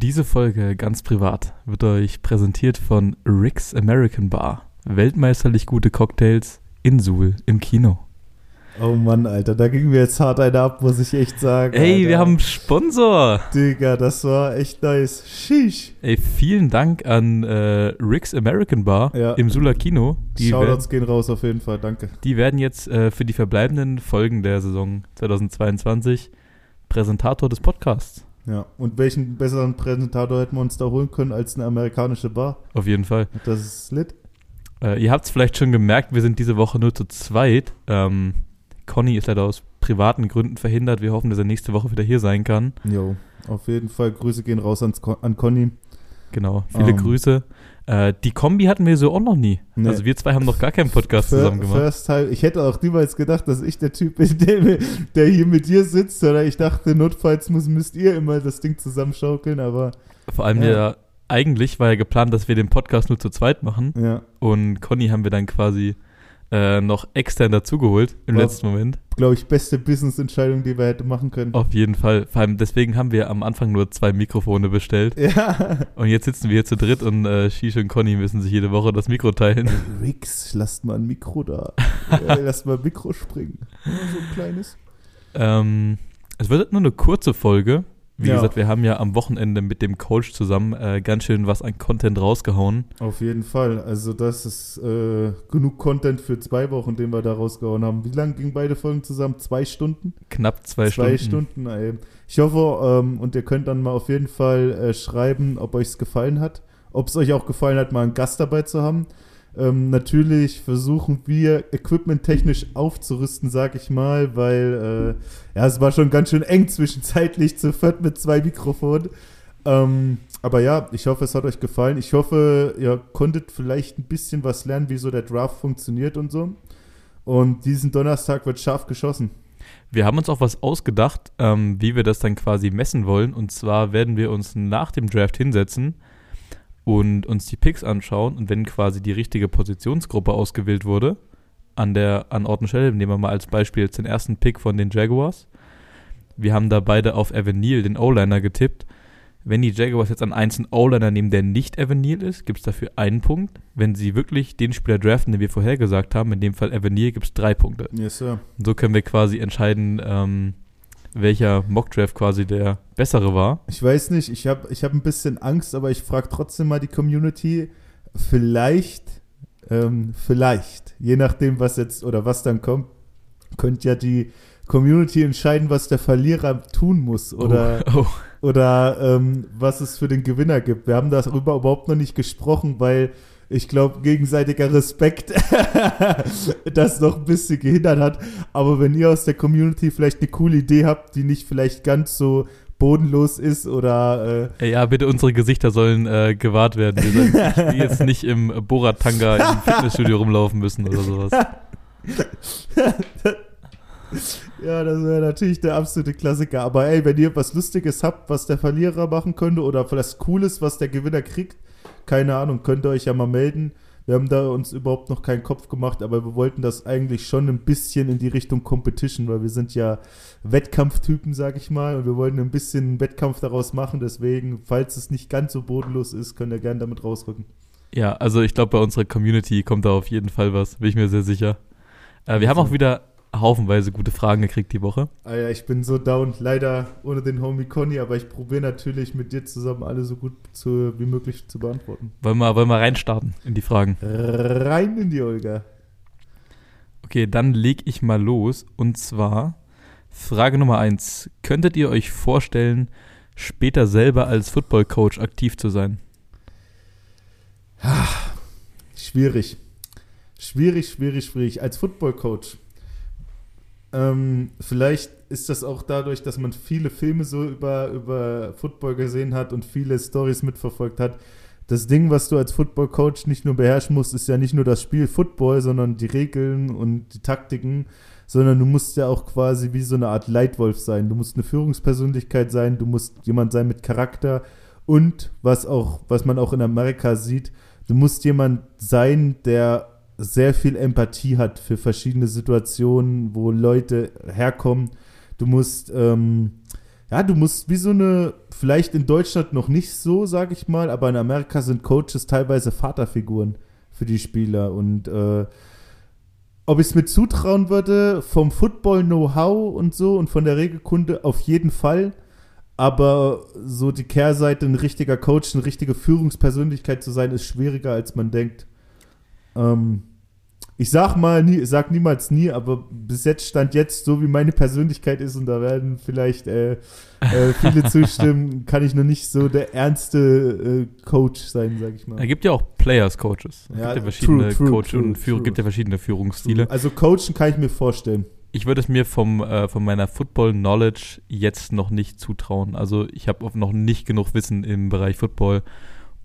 Diese Folge ganz privat wird euch präsentiert von Rick's American Bar. Weltmeisterlich gute Cocktails in Suhl im Kino. Oh Mann, Alter, da ging mir jetzt hart einer ab, muss ich echt sagen. Ey, Alter. wir haben einen Sponsor. Digga, das war echt nice. Sheesh. Ey, vielen Dank an äh, Rick's American Bar Ja. im Suhler Kino. Die, Shoutouts gehen raus auf jeden Fall, danke. die werden jetzt äh, für die verbleibenden Folgen der Saison 2022 Präsentator des Podcasts. Ja, und welchen besseren Präsentator hätten wir uns da holen können als eine amerikanische Bar? Auf jeden Fall. Das ist lit. Äh, ihr habt es vielleicht schon gemerkt, wir sind diese Woche nur zu zweit. Ähm, Conny ist leider aus privaten Gründen verhindert. Wir hoffen, dass er nächste Woche wieder hier sein kann. Jo, auf jeden Fall. Grüße gehen raus ans, Con- an Conny. Genau, viele Ähm. Grüße. Äh, die Kombi hatten wir so auch noch nie. Nee. Also wir zwei haben noch gar keinen Podcast Fir- zusammen gemacht. First time. Ich hätte auch niemals gedacht, dass ich der Typ bin, der, der hier mit dir sitzt. Oder ich dachte, notfalls muss, müsst ihr immer das Ding zusammenschaukeln, aber Vor allem Ja. der, eigentlich war ja geplant, dass wir den Podcast nur zu zweit machen. ja. Und Conny haben wir dann quasi äh, noch extern dazugeholt im War- letzten Moment. Glaube ich, beste Business-Entscheidung, die wir hätten machen können. Auf jeden Fall. Vor allem deswegen haben wir am Anfang nur zwei Mikrofone bestellt. Ja. Und jetzt sitzen wir hier zu dritt und äh, Shish und Conny müssen sich jede Woche das Mikro teilen. Rix, lasst mal ein Mikro da. ja, lasst mal ein Mikro springen. So ein kleines. Ähm, es wird nur eine kurze Folge. Wie Ja. gesagt, wir haben ja am Wochenende mit dem Coach zusammen äh, ganz schön was an Content rausgehauen. Auf jeden Fall. Also das ist äh, genug Content für zwei Wochen, den wir da rausgehauen haben. Wie lang gingen beide Folgen zusammen? Zwei Stunden? Knapp zwei, Zwei Stunden. Stunden. ey. Ich hoffe, ähm, und ihr könnt dann mal auf jeden Fall äh, schreiben, ob euch es gefallen hat. Ob es euch auch gefallen hat, mal einen Gast dabei zu haben. Ähm, natürlich versuchen wir equipmenttechnisch aufzurüsten, sag ich mal, weil äh, ja, es war schon ganz schön eng zwischenzeitlich zu viert mit zwei Mikrofonen. Ähm, aber ja, ich hoffe, es hat euch gefallen. Ich hoffe, ihr konntet vielleicht ein bisschen was lernen, wie so der Draft funktioniert und so. Und diesen Donnerstag wird scharf geschossen. Wir haben uns auch was ausgedacht, ähm, wie wir das dann quasi messen wollen. Und zwar werden wir uns nach dem Draft hinsetzen und uns die Picks anschauen. Und wenn quasi die richtige Positionsgruppe ausgewählt wurde, an der an Ort und Stelle, nehmen wir mal als Beispiel jetzt den ersten Pick von den Jaguars. Wir haben da beide auf Evan Neal, den O-Liner, getippt. Wenn die Jaguars jetzt an 1 einen O-Liner nehmen, der nicht Evan Neal ist, gibt es dafür einen Punkt. Wenn sie wirklich den Spieler draften, den wir vorhergesagt haben, in dem Fall Evan Neal, gibt es drei Punkte. Yes, Sir. Und so können wir quasi entscheiden, ähm, welcher Mockdraft quasi der bessere war. Ich weiß nicht, ich habe ich hab ein bisschen Angst, aber ich frage trotzdem mal die Community. Vielleicht, ähm, vielleicht, je nachdem, was jetzt oder was dann kommt, könnte ja die Community entscheiden, was der Verlierer tun muss oder, oh, oh. oder ähm, was es für den Gewinner gibt. Wir haben darüber überhaupt noch nicht gesprochen, weil ich glaube, gegenseitiger Respekt das noch ein bisschen gehindert hat. Aber wenn ihr aus der Community vielleicht eine coole Idee habt, die nicht vielleicht ganz so bodenlos ist oder äh, Ey, Ja, bitte, unsere Gesichter sollen äh, gewahrt werden. Wir will jetzt nicht im Borat-Tanga im Fitnessstudio rumlaufen müssen oder sowas. Ja, das wäre natürlich der absolute Klassiker. Aber ey, wenn ihr was Lustiges habt, was der Verlierer machen könnte oder vielleicht Cooles, was der Gewinner kriegt, keine Ahnung, könnt ihr euch ja mal melden. Wir haben da uns überhaupt noch keinen Kopf gemacht, aber wir wollten das eigentlich schon ein bisschen in die Richtung Competition, weil wir sind ja Wettkampftypen, sag ich mal, und wir wollten ein bisschen einen Wettkampf daraus machen. Deswegen, falls es nicht ganz so bodenlos ist, könnt ihr gerne damit rausrücken. Ja, also ich glaube, bei unserer Community kommt da auf jeden Fall was, bin ich mir sehr sicher. Äh, wir haben auch wieder haufenweise gute Fragen gekriegt die Woche. Ah ja, ich bin so down, leider ohne den Homie Conny, aber ich probiere natürlich mit dir zusammen alle so gut zu, wie möglich zu beantworten. Wollen wir, wollen wir reinstarten in die Fragen? Rein in die Olga. Okay, dann leg ich mal los. Und zwar Frage Nummer eins: Könntet ihr euch vorstellen, später selber als Football Coach aktiv zu sein? Schwierig. Schwierig, schwierig, schwierig. Als Football-Coach. Ähm, vielleicht ist das auch dadurch, dass man viele Filme so über, über Football gesehen hat und viele Stories mitverfolgt hat. Das Ding, was du als Football-Coach nicht nur beherrschen musst, ist ja nicht nur das Spiel Football, sondern die Regeln und die Taktiken, sondern du musst ja auch quasi wie so eine Art Leitwolf sein. Du musst eine Führungspersönlichkeit sein, du musst jemand sein mit Charakter und was auch, was man auch in Amerika sieht, du musst jemand sein, der sehr viel Empathie hat für verschiedene Situationen, wo Leute herkommen. Du musst, ähm, ja, du musst wie so eine, vielleicht in Deutschland noch nicht so, sage ich mal, aber in Amerika sind Coaches teilweise Vaterfiguren für die Spieler. Und äh, ob ich es mir zutrauen würde, vom Football-Know-how und so und von der Regelkunde auf jeden Fall. Aber so die Kehrseite, ein richtiger Coach, eine richtige Führungspersönlichkeit zu sein, ist schwieriger, als man denkt. Ähm, ich sag mal, nie, sag niemals nie, aber bis jetzt stand jetzt so, wie meine Persönlichkeit ist, und da werden vielleicht äh, äh, viele zustimmen, kann ich noch nicht so der ernste äh, Coach sein, sag ich mal. Es gibt ja auch Players Coaches. Es Ja, gibt ja verschiedene true, true, Coach true, und Führung, true. gibt ja verschiedene Führungsstile. Also coachen kann ich mir vorstellen. Ich würde es mir vom, äh, von meiner Football-Knowledge jetzt noch nicht zutrauen. Also ich habe noch nicht genug Wissen im Bereich Football,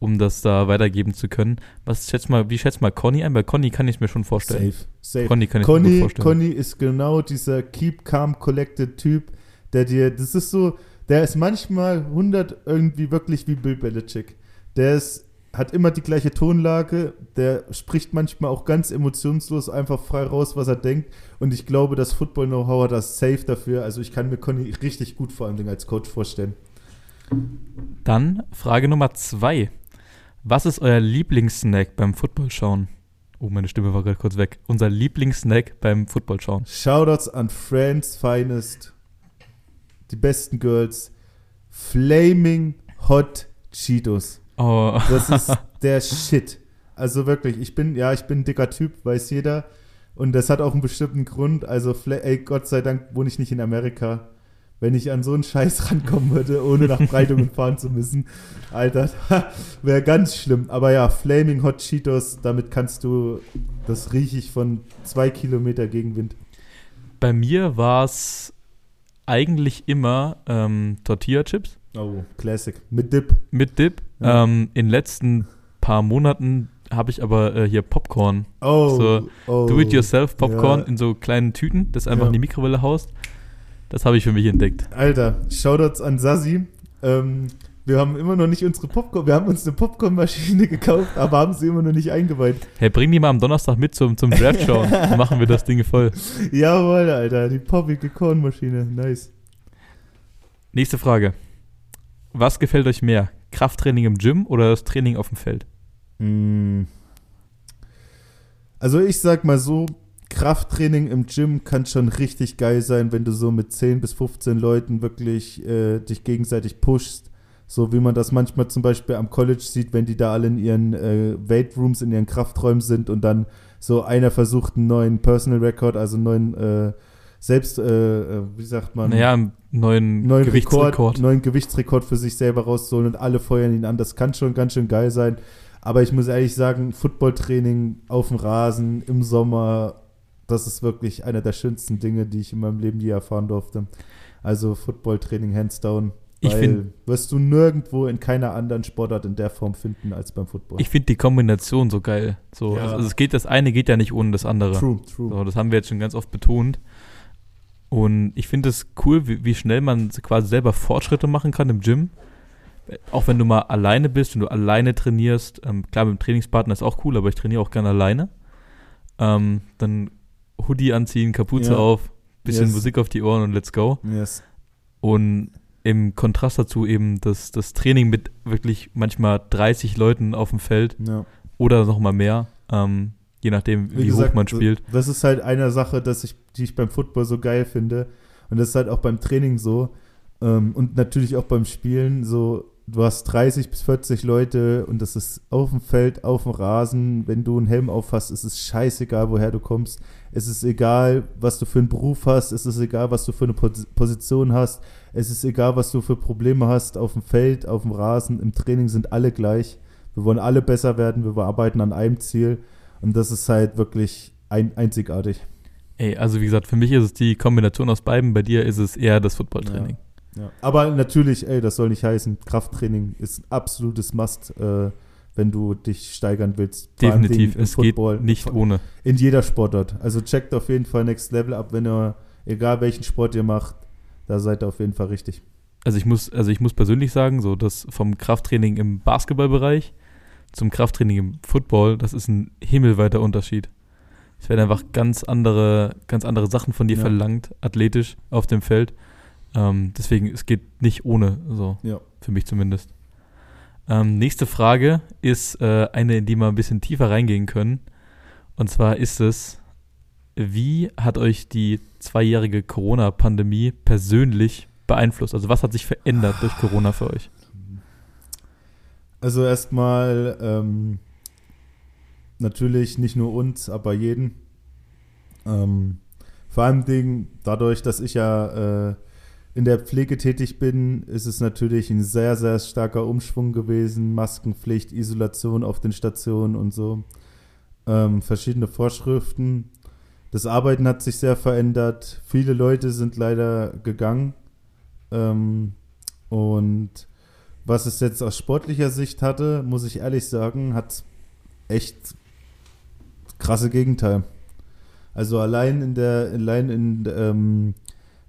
um das da weitergeben zu können. Was schätzt mal, wie schätzt mal Conny ein? Bei Conny kann ich es mir schon vorstellen. Safe. Safe. Conny kann ich mir Conny, vorstellen. Conny ist genau dieser keep calm collected Typ, der dir, das ist so, der ist manchmal 100 irgendwie wirklich wie Bill Belichick. Der ist, hat immer die gleiche Tonlage, der spricht manchmal auch ganz emotionslos einfach frei raus, was er denkt. Und ich glaube, das Football-Know-how hat das safe dafür. Also ich kann mir Conny richtig gut vor allem als Coach vorstellen. Dann Frage Nummer zwei. Was ist euer Lieblingssnack beim Football schauen? Oh, meine Stimme war gerade kurz weg. Unser Lieblingssnack beim Football schauen. Shoutouts an Friends Finest, die besten Girls, Flaming Hot Cheetos. Oh, Das ist der Shit. Also wirklich, ich bin, ja, ich bin ein dicker Typ, weiß jeder. Und das hat auch einen bestimmten Grund. Also, ey, Gott sei Dank wohne ich nicht in Amerika. Wenn ich an so einen Scheiß rankommen würde, ohne nach Breitungen fahren zu müssen, Alter, wäre ganz schlimm. Aber ja, Flaming Hot Cheetos, damit kannst du, das rieche ich von zwei Kilometer Gegenwind. bei mir war es eigentlich immer ähm, Tortilla-Chips Oh, Classic. Mit Dip. mit Dip. Ja. Ähm, in den letzten paar Monaten habe ich aber äh, hier Popcorn. Oh, So, oh. Do-it-yourself Popcorn Ja. in so kleinen Tüten, das einfach Ja. in die Mikrowelle haust. Das habe ich für mich entdeckt. Alter, Shoutouts an Sassi. Ähm, wir haben immer noch nicht unsere Popcorn, wir haben uns eine Popcornmaschine gekauft, aber haben sie immer noch nicht eingeweiht. Hey, bring die mal am Donnerstag mit zum, zum Draft schauen. Dann machen wir das Ding voll. Jawohl, Alter, die poppige Kornmaschine, nice. Nächste Frage. Was gefällt euch mehr? Krafttraining im Gym oder das Training auf dem Feld? Mm. Also ich sag mal so, Krafttraining im Gym kann schon richtig geil sein, wenn du so mit 10 bis 15 Leuten wirklich äh, dich gegenseitig pushst. So wie man das manchmal zum Beispiel am College sieht, wenn die da alle in ihren äh, Weight Rooms, in ihren Krafträumen sind und dann so einer versucht einen neuen Personal Record, also einen neuen äh, selbst, äh, äh, wie sagt man? Naja, einen neuen, neuen Gewichtsrekord. Rekord, neuen Gewichtsrekord für sich selber rauszuholen und alle feuern ihn an. Das kann schon ganz schön geil sein. Aber ich muss ehrlich sagen, Footballtraining auf dem Rasen im Sommer, das ist wirklich einer der schönsten Dinge, die ich in meinem Leben je erfahren durfte. Also Footballtraining hands down. Ich weil find- wirst du nirgendwo in keiner anderen Sportart in der Form finden als beim Football. Ich finde die Kombination so geil. So, Ja. also es geht, das eine geht ja nicht ohne das andere. true, true. So, das haben wir jetzt schon ganz oft betont. Und ich finde es cool, wie, wie schnell man quasi selber Fortschritte machen kann im Gym. Auch wenn du mal alleine bist und du alleine trainierst. Ähm, klar, mit dem Trainingspartner ist auch cool, aber ich trainiere auch gerne alleine. Ähm, dann Hoodie anziehen, Kapuze Ja. auf, bisschen Yes. Musik auf die Ohren und let's go. Yes. Und im Kontrast dazu eben das, das Training mit wirklich manchmal 30 Leuten auf dem Feld Ja. oder noch mal mehr, ähm, je nachdem, wie, gesagt, hoch man spielt. Das ist halt eine Sache, dass ich, die ich beim Football so geil finde. Und das ist halt auch beim Training so. Ähm, und natürlich auch beim Spielen so. Du hast 30 bis 40 Leute und das ist auf dem Feld, auf dem Rasen. Wenn du einen Helm aufhast, ist es scheißegal, woher du kommst. Es ist egal, was du für einen Beruf hast. Es ist egal, was du für eine Pos- Position hast. Es ist egal, was du für Probleme hast auf dem Feld, auf dem Rasen. Im Training sind alle gleich. Wir wollen alle besser werden. Wir arbeiten an einem Ziel. Und das ist halt wirklich ein, einzigartig. Ey, also wie gesagt, für mich ist es die Kombination aus beiden, bei dir ist es eher das Footballtraining. Ja. Aber natürlich, ey, das soll nicht heißen, Krafttraining ist ein absolutes Must, äh, wenn du dich steigern willst. Definitiv, es geht Football. nicht ohne. In jeder Sportart. Also checkt auf jeden Fall Next Level ab, wenn ihr, egal welchen Sport ihr macht, da seid ihr auf jeden Fall richtig. Also ich muss, also ich muss persönlich sagen, so das vom Krafttraining im Basketballbereich zum Krafttraining im Football, das ist ein himmelweiter Unterschied. Es werden einfach ganz andere, ganz andere Sachen von dir Ja. verlangt, athletisch auf dem Feld. Ähm, deswegen, es geht nicht ohne, so Ja. für mich zumindest. Ähm, nächste Frage ist äh, eine, in die wir ein bisschen tiefer reingehen können. Und zwar ist es, wie hat euch die zweijährige Corona-Pandemie persönlich beeinflusst? Also was hat sich verändert durch Corona für euch? Also erstmal ähm, natürlich nicht nur uns, aber jeden. Ähm, vor allem Dingen, dadurch, dass ich ja äh, in der Pflege tätig bin, ist es natürlich ein sehr, sehr starker Umschwung gewesen. Maskenpflicht, Isolation auf den Stationen und so. Ähm, verschiedene Vorschriften. Das Arbeiten hat sich sehr verändert. Viele Leute sind leider gegangen. Ähm, und was es jetzt aus sportlicher Sicht hatte, muss ich ehrlich sagen, hat echt krasse Gegenteil. Also allein in der, allein in ähm,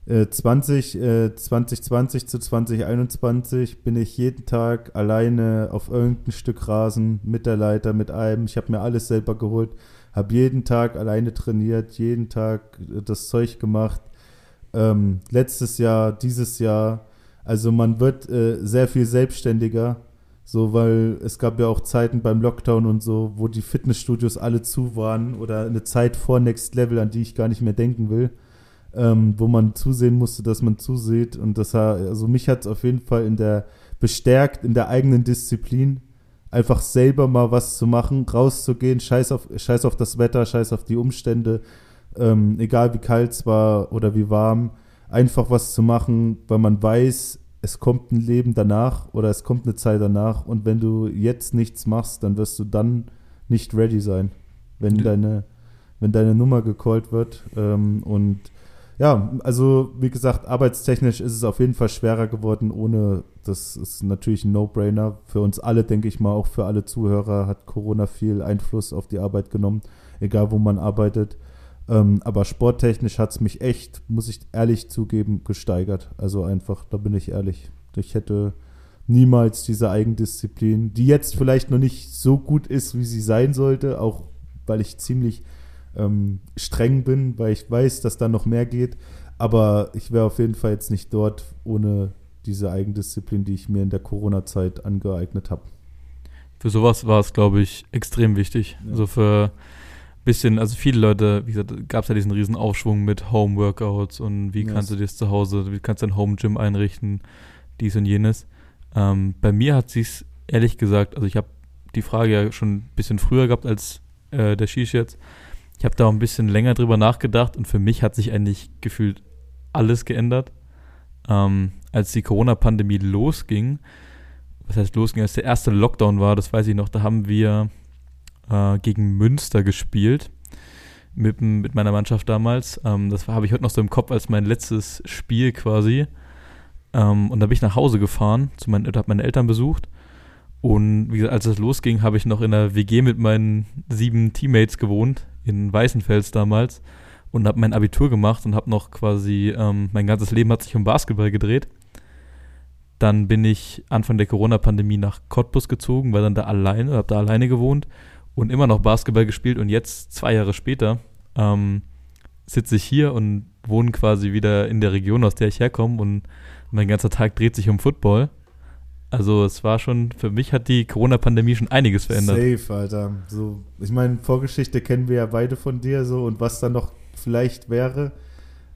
äh, 20, äh, 2020 zu 2021 bin ich jeden Tag alleine auf irgendein Stück Rasen mit der Leiter, mit allem. Ich habe mir alles selber geholt, habe jeden Tag alleine trainiert, jeden Tag äh, das Zeug gemacht. Ähm, letztes Jahr, dieses Jahr, also man wird äh, sehr viel selbstständiger, so weil es gab ja auch Zeiten beim Lockdown und so, wo die Fitnessstudios alle zu waren oder eine Zeit vor Next Level, an die ich gar nicht mehr denken will, ähm, wo man zusehen musste, dass man zusieht und das ha- also mich hat es auf jeden Fall in der bestärkt in der eigenen Disziplin einfach selber mal was zu machen, rauszugehen, scheiß auf scheiß auf das Wetter, scheiß auf die Umstände, ähm, egal wie kalt es war oder wie warm, einfach was zu machen, weil man weiß, es kommt ein Leben danach oder es kommt eine Zeit danach und wenn du jetzt nichts machst, dann wirst du dann nicht ready sein, wenn Ja. deine, wenn deine Nummer gecallt wird. Ähm, und ja, also wie gesagt, arbeitstechnisch ist es auf jeden Fall schwerer geworden, ohne, das ist natürlich ein No-Brainer. Für uns alle, denke ich mal, auch für alle Zuhörer hat Corona viel Einfluss auf die Arbeit genommen, egal wo man arbeitet. Ähm, aber sporttechnisch hat es mich echt, muss ich ehrlich zugeben, gesteigert. Also einfach, da bin ich ehrlich. Ich hätte niemals diese Eigendisziplin, die jetzt vielleicht noch nicht so gut ist, wie sie sein sollte, auch weil ich ziemlich ähm, streng bin, weil ich weiß, dass da noch mehr geht. Aber ich wäre auf jeden Fall jetzt nicht dort ohne diese Eigendisziplin, die ich mir in der Corona-Zeit angeeignet habe. Für sowas war es, glaube ich, extrem wichtig. Ja. Also für bisschen, also viele Leute, wie gesagt, gab es ja diesen riesen Aufschwung mit Home-Workouts und wie Yes. kannst du das zu Hause, wie kannst du ein Home-Gym einrichten, dies und jenes. Ähm, bei mir hat sich's ehrlich gesagt, also ich habe die Frage ja schon ein bisschen früher gehabt als äh, der Shish jetzt. Ich habe da auch ein bisschen länger drüber nachgedacht und für mich hat sich eigentlich gefühlt alles geändert. Ähm, als die Corona-Pandemie losging, was heißt losging, als der erste Lockdown war, das weiß ich noch, da haben wir äh, gegen Münster gespielt mit, mit meiner Mannschaft damals. Ähm, das habe ich heute noch so im Kopf als mein letztes Spiel quasi. Ähm, und da bin ich nach Hause gefahren, zu meinen, habe meine Eltern besucht. Und wie gesagt, als es losging, habe ich noch in der WG mit meinen sieben Teammates gewohnt, in Weißenfels damals. Und habe mein Abitur gemacht und habe noch quasi, ähm, mein ganzes Leben hat sich um Basketball gedreht. Dann bin ich Anfang der Corona-Pandemie nach Cottbus gezogen, war dann da alleine, habe da alleine gewohnt und immer noch Basketball gespielt. Und jetzt, zwei Jahre später, ähm, sitze ich hier und wohne quasi wieder in der Region, aus der ich herkomme. Und mein ganzer Tag dreht sich um Football. Also es war schon, für mich hat die Corona-Pandemie schon einiges verändert. Safe, Alter. So, ich meine, Vorgeschichte kennen wir ja beide von dir so und was dann noch vielleicht wäre,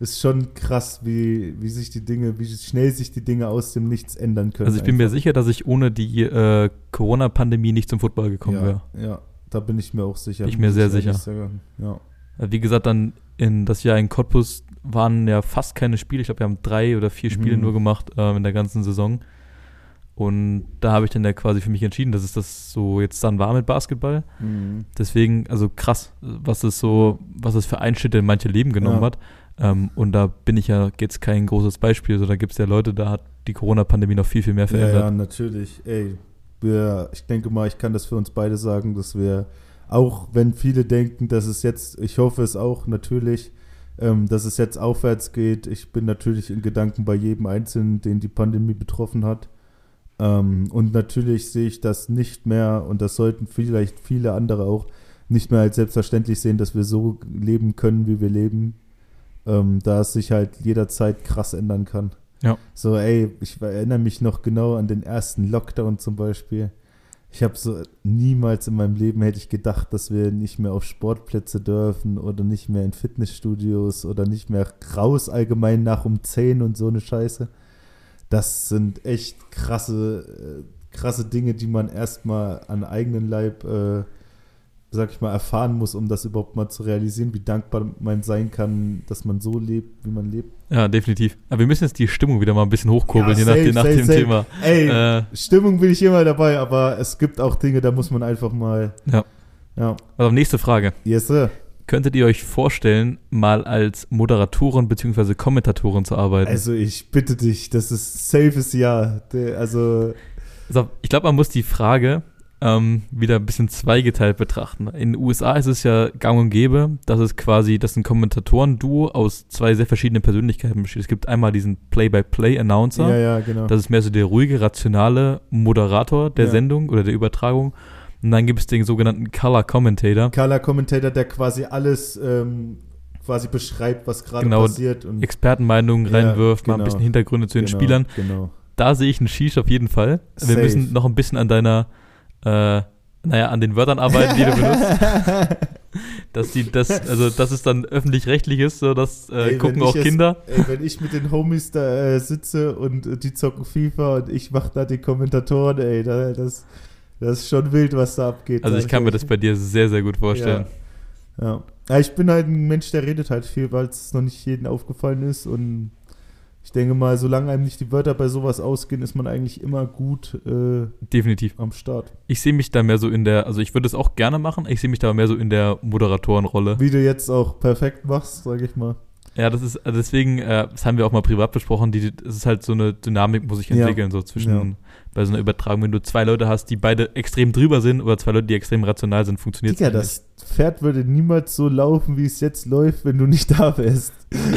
ist schon krass, wie, wie sich die Dinge, wie schnell sich die Dinge aus dem Nichts ändern können. Also ich bin mir sicher, dass ich ohne die äh, Corona-Pandemie nicht zum Football gekommen ja, wäre. Ja, da bin ich mir auch sicher. Bin ich mir sehr sicher. sagen. Ja. Äh, Wie gesagt, dann in das Jahr in Cottbus waren ja fast keine Spiele. Ich glaube, wir haben drei oder vier Spiele Mhm. nur gemacht ähm, in der ganzen Saison. Und da habe ich dann ja quasi für mich entschieden, dass es das so jetzt dann war mit Basketball. Mhm. Deswegen, also krass, was es so, was es für Einschnitte in manche Leben genommen Ja. hat. Ähm, und da bin ich ja jetzt kein großes Beispiel. So, da gibt es ja Leute, da hat die Corona-Pandemie noch viel, viel mehr Ja, verändert. ja, natürlich. Ey, wir, ich denke mal, ich kann das für uns beide sagen, dass wir, auch wenn viele denken, dass es jetzt, ich hoffe es auch natürlich, ähm, dass es jetzt aufwärts geht. Ich bin natürlich in Gedanken bei jedem Einzelnen, den die Pandemie betroffen hat. Ähm, und natürlich sehe ich das nicht mehr, und das sollten vielleicht viele andere auch, nicht mehr als selbstverständlich sehen, dass wir so leben können, wie wir leben, ähm, da es sich halt jederzeit krass ändern kann. Ja. So, ey, ich erinnere mich noch genau an den ersten Lockdown zum Beispiel. Ich habe so niemals in meinem Leben hätte ich gedacht, dass wir nicht mehr auf Sportplätze dürfen oder nicht mehr in Fitnessstudios oder nicht mehr raus allgemein nach um 10 und so eine Scheiße. Das sind echt krasse, äh, krasse Dinge, die man erstmal an eigenen Leib äh, sag ich mal, erfahren muss, um das überhaupt mal zu realisieren, wie dankbar man sein kann, dass man so lebt, wie man lebt. Ja, definitiv. Aber wir müssen jetzt die Stimmung wieder mal ein bisschen hochkurbeln, Ja, je safe, nach, je nach safe, dem safe. Thema. Ey, Äh, Stimmung bin ich immer dabei, aber es gibt auch Dinge, da muss man einfach mal. Ja. Ja. also nächste Frage. Yes, sir. Könntet ihr euch vorstellen, mal als Moderatoren bzw. Kommentatoren zu arbeiten? Also ich bitte dich, das ist safes Ja. Der- Also, Also, ich glaube, man muss die Frage ähm, wieder ein bisschen zweigeteilt betrachten. In den USA ist es ja gang und gäbe, dass es quasi, dass ein Kommentatoren-Duo aus zwei sehr verschiedenen Persönlichkeiten besteht. Es gibt einmal diesen Play-by-Play-Announcer. ja, ja, genau. Das ist mehr so der ruhige, rationale Moderator der Ja. Sendung oder der Übertragung. Und dann gibt es den sogenannten Color Commentator. Color Commentator, der quasi alles ähm, quasi beschreibt, was gerade Genau, passiert. Und Expertenmeinungen Ja, reinwirft, mal ein genau. bisschen Hintergründe zu den genau, Spielern. Genau. Da sehe ich einen Shish auf jeden Fall. Wir Safe. müssen noch ein bisschen an deiner, äh, naja, an den Wörtern arbeiten, die du benutzt. dass die, das, also dass es dann öffentlich-rechtlich ist, so das äh, Ey, gucken auch jetzt- Kinder. Ey, wenn ich mit den Homies da äh, sitze und äh, die zocken FIFA und ich mach da die Kommentatoren, ey, da, das, das ist schon wild, was da abgeht. Also ich kann mir das bei dir sehr, sehr gut vorstellen. Ja. ja, ich bin halt ein Mensch, der redet halt viel, weil es noch nicht jedem aufgefallen ist und ich denke mal, solange einem nicht die Wörter bei sowas ausgehen, ist man eigentlich immer gut äh, Definitiv. am Start. Ich sehe mich da mehr so in der, also ich würde es auch gerne machen, ich sehe mich da mehr so in der Moderatorenrolle. Wie du jetzt auch perfekt machst, sage ich mal. Ja, das ist, also deswegen, äh, das haben wir auch mal privat besprochen, die, es ist halt so eine Dynamik, muss sich Ja. entwickeln, so zwischen, Ja. bei so einer Übertragung, wenn du zwei Leute hast, die beide extrem drüber sind oder zwei Leute, die extrem rational sind, funktioniert Digga, das Pferd würde niemals so laufen, wie es jetzt läuft, wenn du nicht da wärst.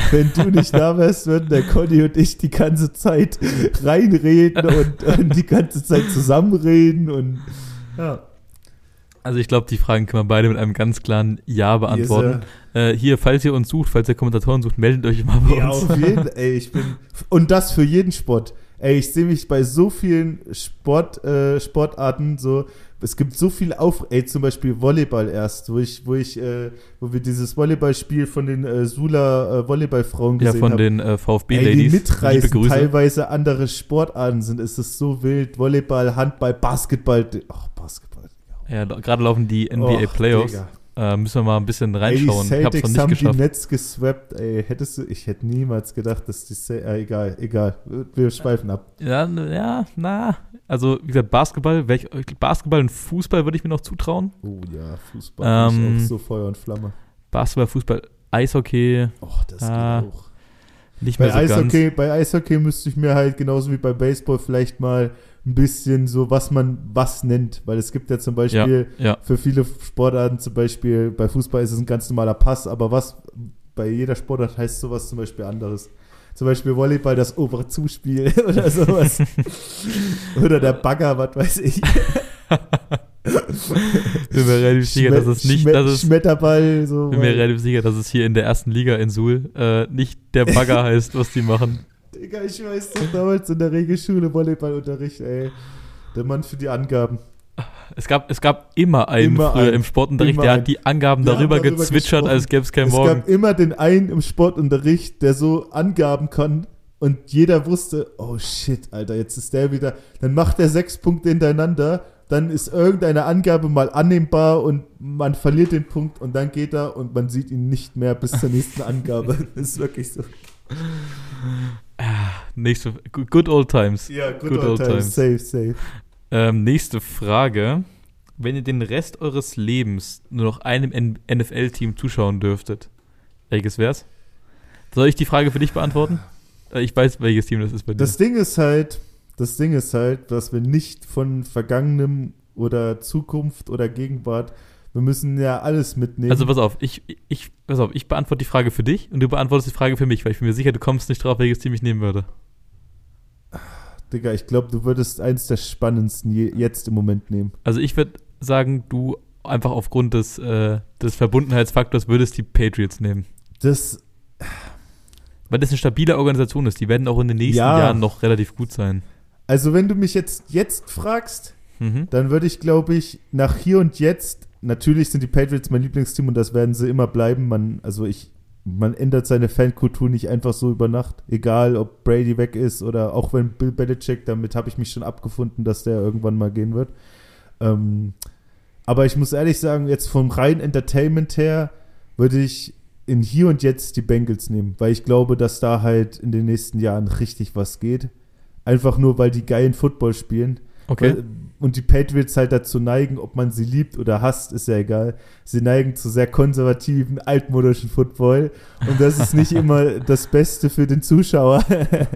wenn du nicht da wärst, würden der Conny und ich die ganze Zeit reinreden und, und die ganze Zeit zusammenreden und ja. Also ich glaube, die Fragen kann man beide mit einem ganz klaren Ja beantworten. Äh, hier, falls ihr uns sucht, falls ihr Kommentatoren sucht, meldet euch mal bei Ja, uns. auf jeden ey, ich bin. Und das für jeden Sport. Ey, ich sehe mich bei so vielen Sport, äh, Sportarten so. Es gibt so viel auf, ey, zum Beispiel Volleyball erst, wo ich, wo ich, äh, wo wir dieses Volleyballspiel von den äh, Sula äh, Volleyballfrauen Ja, gesehen von haben. den äh, Ey, die mitreißen, teilweise andere Sportarten sind. Es ist so wild. Volleyball, Handball, Basketball. Ach, Basketball. Ja, gerade laufen die NBA Och, Playoffs. Digga. Äh, müssen wir mal ein bisschen Ey, die reinschauen. ich hab's noch Celtics nicht haben die geschafft. Netz geswappt, ey. Hättest du, ich hätte niemals gedacht, dass die, Ce- äh, egal, egal. Wir schweifen ab. Ja, ja, na. Also, wie gesagt, Basketball, welch, Basketball und Fußball würde ich mir noch zutrauen. Oh ja, Fußball Ähm, ist auch so Feuer und Flamme. Basketball, Fußball, Eishockey, Oh, das ah, geht auch. nicht Bei mehr so Eishockey, ganz. bei Eishockey müsste ich mir halt genauso wie bei Baseball vielleicht mal ein bisschen so, was man was nennt. Weil es gibt ja zum Beispiel Ja, für viele Sportarten, zum Beispiel bei Fußball ist es ein ganz normaler Pass, aber was bei jeder Sportart heißt sowas zum Beispiel anderes. Zum Beispiel Volleyball das obere Zuspiel oder sowas. oder der Bagger, was weiß ich. bin mir relativ sicher, dass es nicht, dass es, Schmetterball, so. bin mir relativ sicher, dass es hier in der ersten Liga in Suhl äh, nicht der Bagger heißt, was die machen. Digga, ich weiß doch damals in der Regelschule Volleyballunterricht, ey. Der Mann für die Angaben. Es gab, es gab immer einen Immer früher einen. im Sportunterricht, der hat die Angaben darüber, darüber gezwitschert, gesprochen. als gäbe es kein es Morgen. gab immer den einen im Sportunterricht, der so Angaben kann und jeder wusste, oh shit, Alter, jetzt ist der wieder. Dann macht er sechs Punkte hintereinander, dann ist irgendeine Angabe mal annehmbar und man verliert den Punkt und dann geht er und man sieht ihn nicht mehr bis zur nächsten Angabe. Das ist wirklich so. Nächste, good old times. Ja, good, Good old old times. times. Safe, safe. Ähm, nächste Frage. Wenn ihr den Rest eures Lebens nur noch einem NFL-Team zuschauen dürftet, welches wär's? Soll ich die Frage für dich beantworten? Äh, Ich weiß, welches Team das ist bei dir. Das Ding ist halt, das Ding ist halt, dass wir nicht von Vergangenem oder Zukunft oder Gegenwart, wir müssen ja alles mitnehmen. also pass auf, ich, ich, pass auf, ich beantworte die Frage für dich und du beantwortest die Frage für mich, weil ich bin mir sicher, du kommst nicht drauf, welches Team ich nehmen würde. Digga, ich glaube, du würdest eins der spannendsten je, jetzt im Moment nehmen. Also ich würde sagen, du einfach aufgrund des, äh, des Verbundenheitsfaktors würdest die Patriots nehmen. Das, Weil das eine stabile Organisation ist. Die werden auch in den nächsten Ja. Jahren noch relativ gut sein. also wenn du mich jetzt, jetzt fragst, Mhm. dann würde ich, glaube ich, nach hier und jetzt, natürlich sind die Patriots mein Lieblingsteam und das werden sie immer bleiben. Man, also ich, man ändert seine Fankultur nicht einfach so über Nacht. Egal, ob Brady weg ist oder auch wenn Bill Belichick, damit habe ich mich schon abgefunden, dass der irgendwann mal gehen wird. Ähm, aber ich muss ehrlich sagen, jetzt vom reinen Entertainment her würde ich in hier und jetzt die Bengals nehmen, weil ich glaube, dass da halt in den nächsten Jahren richtig was geht. Einfach nur, weil die geilen Football spielen. Okay. Weil- Und die Patriots halt dazu neigen, ob man sie liebt oder hasst, ist ja egal. Sie neigen zu sehr konservativen, altmodischen Football. Und das ist nicht immer das Beste für den Zuschauer,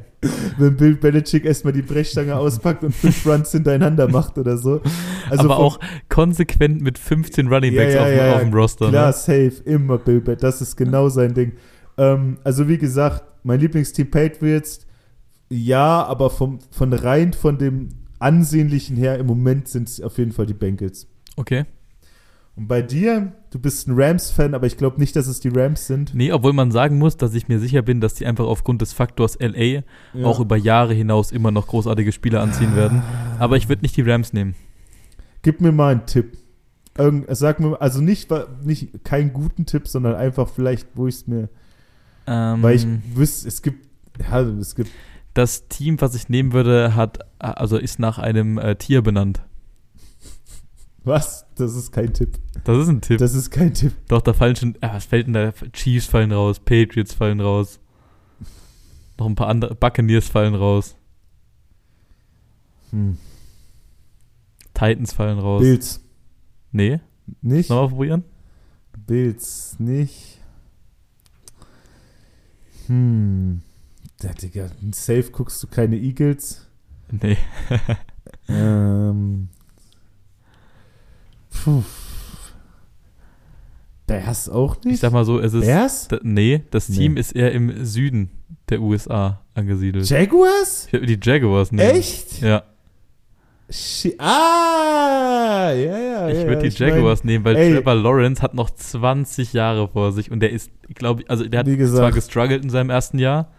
wenn Bill Belichick erstmal die Brechstange auspackt und fünf Runs hintereinander macht oder so. Also Aber vom- auch konsequent mit 15 Running Ja, Backs ja, auf, dem- ja, auf dem Roster. Klar, Ne? safe, immer Bill Belichick. Das ist genau sein Ding. Ähm, also wie gesagt, mein Lieblingsteam Patriots, ja, aber vom, von rein von dem Ansehnlichen her im Moment sind es auf jeden Fall die Bengals. Okay. Und bei dir, du bist ein Rams-Fan, aber ich glaube nicht, dass es die Rams sind. Nee, obwohl man sagen muss, dass ich mir sicher bin, dass die einfach aufgrund des Faktors LA Ja. auch über Jahre hinaus immer noch großartige Spieler anziehen werden. Aber ich würde nicht die Rams nehmen. Gib mir mal einen Tipp. Irgend, sag mir, also nicht, nicht keinen guten Tipp, sondern einfach vielleicht, wo ich es mir, Ähm, weil ich wüsste, es gibt, ja, es gibt, das Team, was ich nehmen würde, hat also ist nach einem äh, Tier benannt. was? Das ist kein Tipp. Das ist ein Tipp. Das ist kein Tipp. Doch, da fallen schon, ah, was fällt denn da? Chiefs fallen raus, Patriots fallen raus. Noch ein paar andere, Buccaneers fallen raus, Hm. Titans fallen raus. Bills. Nee, Nicht? nochmal probieren? Bills nicht. Hm. Ja, Digga, safe guckst du keine Eagles. Nee. Ähm. Puh. Bears auch nicht? Ich sag mal so, es ist. Bears? Da, nee, das Nee. Team ist eher im Süden der USA angesiedelt. Jaguars? Ich würde die Jaguars nehmen. Echt? Ja, Shi- Ah, ja, ja. ich ja, würde die ich mein, Jaguars nehmen, weil ey. Trevor Lawrence hat noch 20 Jahre vor sich und der ist, glaube ich, also der hat zwar gestruggelt in seinem ersten Jahr,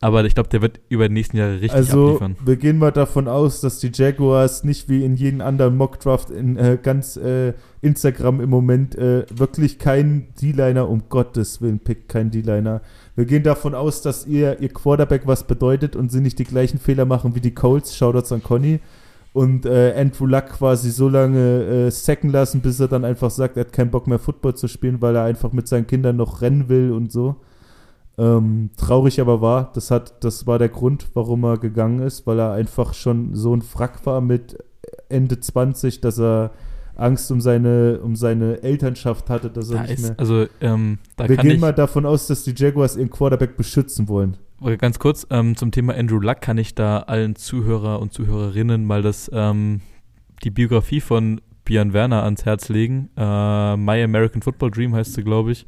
aber ich glaube, der wird über die nächsten Jahre richtig Also, abliefern. wir gehen mal davon aus, dass die Jaguars nicht wie in jedem anderen Mockdraft in äh, ganz äh, Instagram im Moment äh, wirklich keinen D-Liner, um Gottes Willen, pick keinen D-Liner. Wir gehen davon aus, dass ihr, ihr Quarterback was bedeutet und sie nicht die gleichen Fehler machen wie die Colts. Shoutouts an Conny. Und äh, Andrew Luck quasi so lange äh, sacken lassen, bis er dann einfach sagt, er hat keinen Bock mehr Football zu spielen, weil er einfach mit seinen Kindern noch rennen will und so. Ähm, traurig aber war, das hat, das war der Grund, warum er gegangen ist, weil er einfach schon so ein Frack war mit Ende 20, dass er Angst um seine, um seine Elternschaft hatte, dass er Da nicht ist, mehr. also, ähm, da Wir gehen mal davon aus, dass die Jaguars ihren Quarterback beschützen wollen. Ganz kurz, ähm, zum Thema Andrew Luck kann ich da allen Zuhörer und Zuhörerinnen mal das, ähm, die Biografie von Björn Werner ans Herz legen. Äh, My American Football Dream heißt sie, glaube ich.